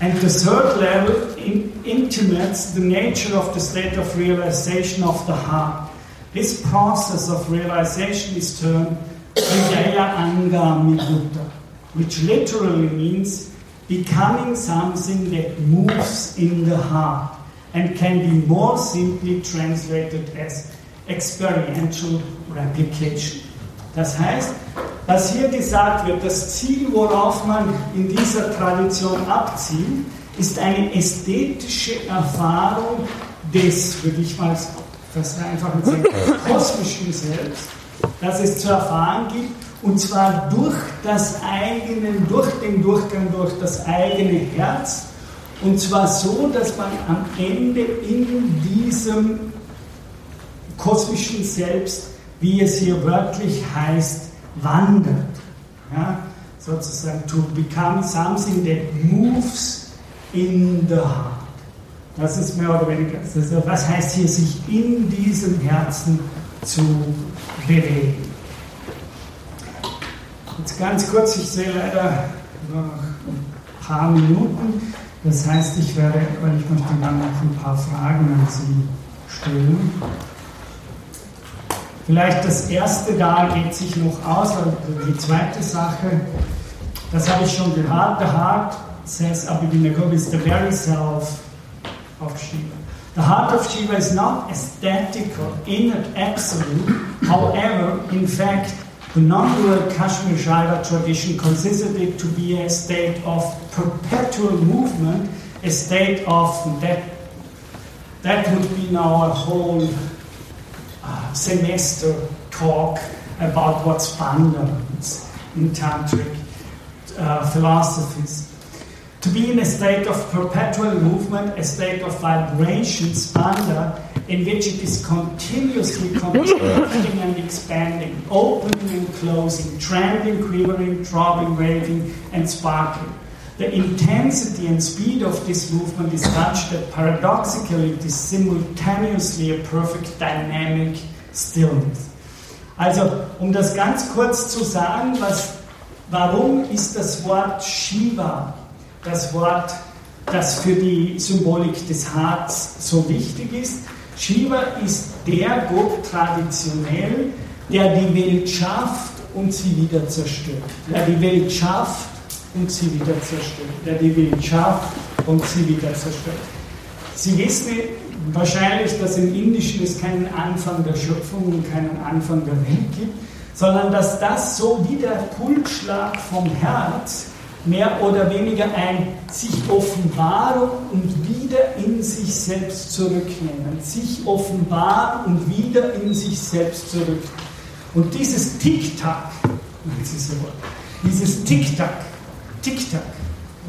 And the third level in, intimates the nature of the state of realization of the heart. This process of realization is termed Hridaya Angamigutta, which literally means becoming something that moves in the heart and can be more simply translated as Experiential Replication. Das heißt, was hier gesagt wird, das Ziel, worauf man in dieser Tradition abzielt, ist eine ästhetische Erfahrung des, würde ich mal vereinfachen sagen, kosmischen Selbst, das es zu erfahren gibt, und zwar durch das eigene, durch den Durchgang durch das eigene Herz, und zwar so, dass man am Ende in diesem kosmischen Selbst, wie es hier wörtlich heißt, wandert. Ja? Sozusagen to become something that moves in the heart. Das ist mehr oder weniger, was heißt hier, sich in diesem Herzen zu bewegen. Jetzt ganz kurz, ich sehe leider noch ein paar Minuten. Das heißt, ich werde, weil ich möchte dann noch ein paar Fragen an Sie stellen. Vielleicht das erste da geht sich noch aus, aber die zweite Sache, das habe ich schon gehört. The heart, says Abhidhinagog, is the very self of. The heart of Shiva is not aesthetic or inner absolute. However, in fact, the non-dual Kashmir Shiva tradition considers it to be a state of perpetual movement, a state of that that would be now a whole semester talk about what Spanda means in Tantric uh, philosophies. To be in a state of perpetual movement, a state of vibration, Spanda, in which it is continuously contracting and expanding, opening and closing, trembling, quivering, throbbing, waving, and sparkling. The intensity and speed of this movement is such that paradoxically it is simultaneously a perfect dynamic Stillness. Also, um das ganz kurz zu sagen, was, warum ist das Wort Shiva, das Wort, das für die Symbolik des Harts so wichtig ist? Shiva ist der Gott traditionell, der die Welt schafft und sie wieder zerstört. Der die Welt schafft und sie wieder zerstört. Der die Welt schafft und sie wieder zerstört. Sie wissen, wahrscheinlich, dass im Indischen es keinen Anfang der Schöpfung und keinen Anfang der Welt gibt, sondern dass das so wie der Pulsschlag vom Herz mehr oder weniger ein sich offenbaren und wieder in sich selbst zurücknehmen, sich offenbaren und wieder in sich selbst zurück. Und dieses Tick-Tack, dieses Tick-Tack, Tick-Tack,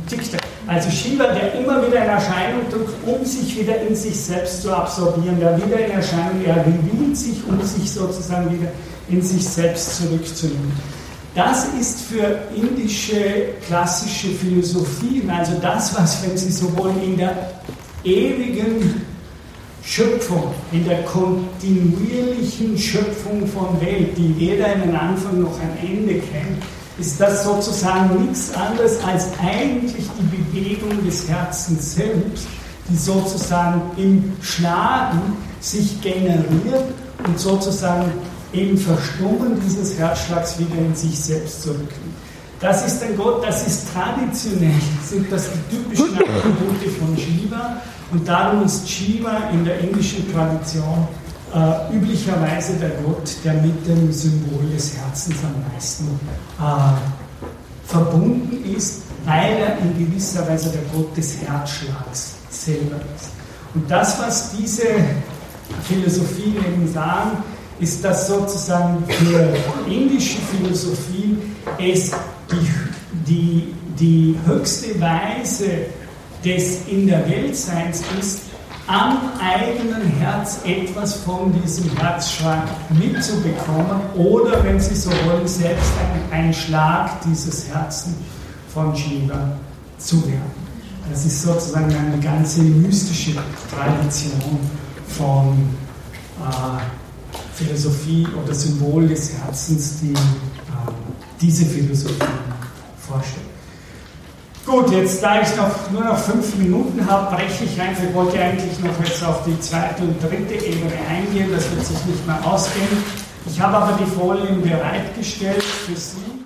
Tick-Tack, also Shiva, der immer wieder in Erscheinung tritt, um sich wieder in sich selbst zu absorbieren, der wieder in Erscheinung, er revealt sich, um sich sozusagen wieder in sich selbst zurückzunehmen. Das ist für indische klassische Philosophien, also das, was, wenn Sie so wollen, in der ewigen Schöpfung, in der kontinuierlichen Schöpfung von Welt, die weder einen Anfang noch ein Ende kennt, ist das sozusagen nichts anderes als eigentlich die Bewegung des Herzens selbst, die sozusagen im Schlagen sich generiert und sozusagen im Verstummen dieses Herzschlags wieder in sich selbst zurücknimmt. Das ist ein Gott, das ist traditionell, sind das die typischen Attribute von Shiva und darum ist Shiva in der indischen Tradition äh, üblicherweise der Gott, der mit dem Symbol des Herzens am meisten äh, verbunden ist, weil er in gewisser Weise der Gott des Herzschlags selber ist. Und das, was diese Philosophien eben sagen, ist, dass sozusagen für indische Philosophie es die, die, die höchste Weise des In der Weltseins ist, am eigenen Herz etwas von diesem Herzschlag mitzubekommen oder, wenn Sie so wollen, selbst ein, ein Schlag dieses Herzen von Shiva zu werden. Das ist sozusagen eine ganze mystische Tradition von äh, Philosophie oder Symbol des Herzens, die äh, diese Philosophie vorstellt. Gut, jetzt da ich noch, nur noch fünf Minuten habe, breche ich einfach. Ich wollte eigentlich noch jetzt auf die zweite und dritte Ebene eingehen, das wird sich nicht mehr ausgehen. Ich habe aber die Folien bereitgestellt für Sie.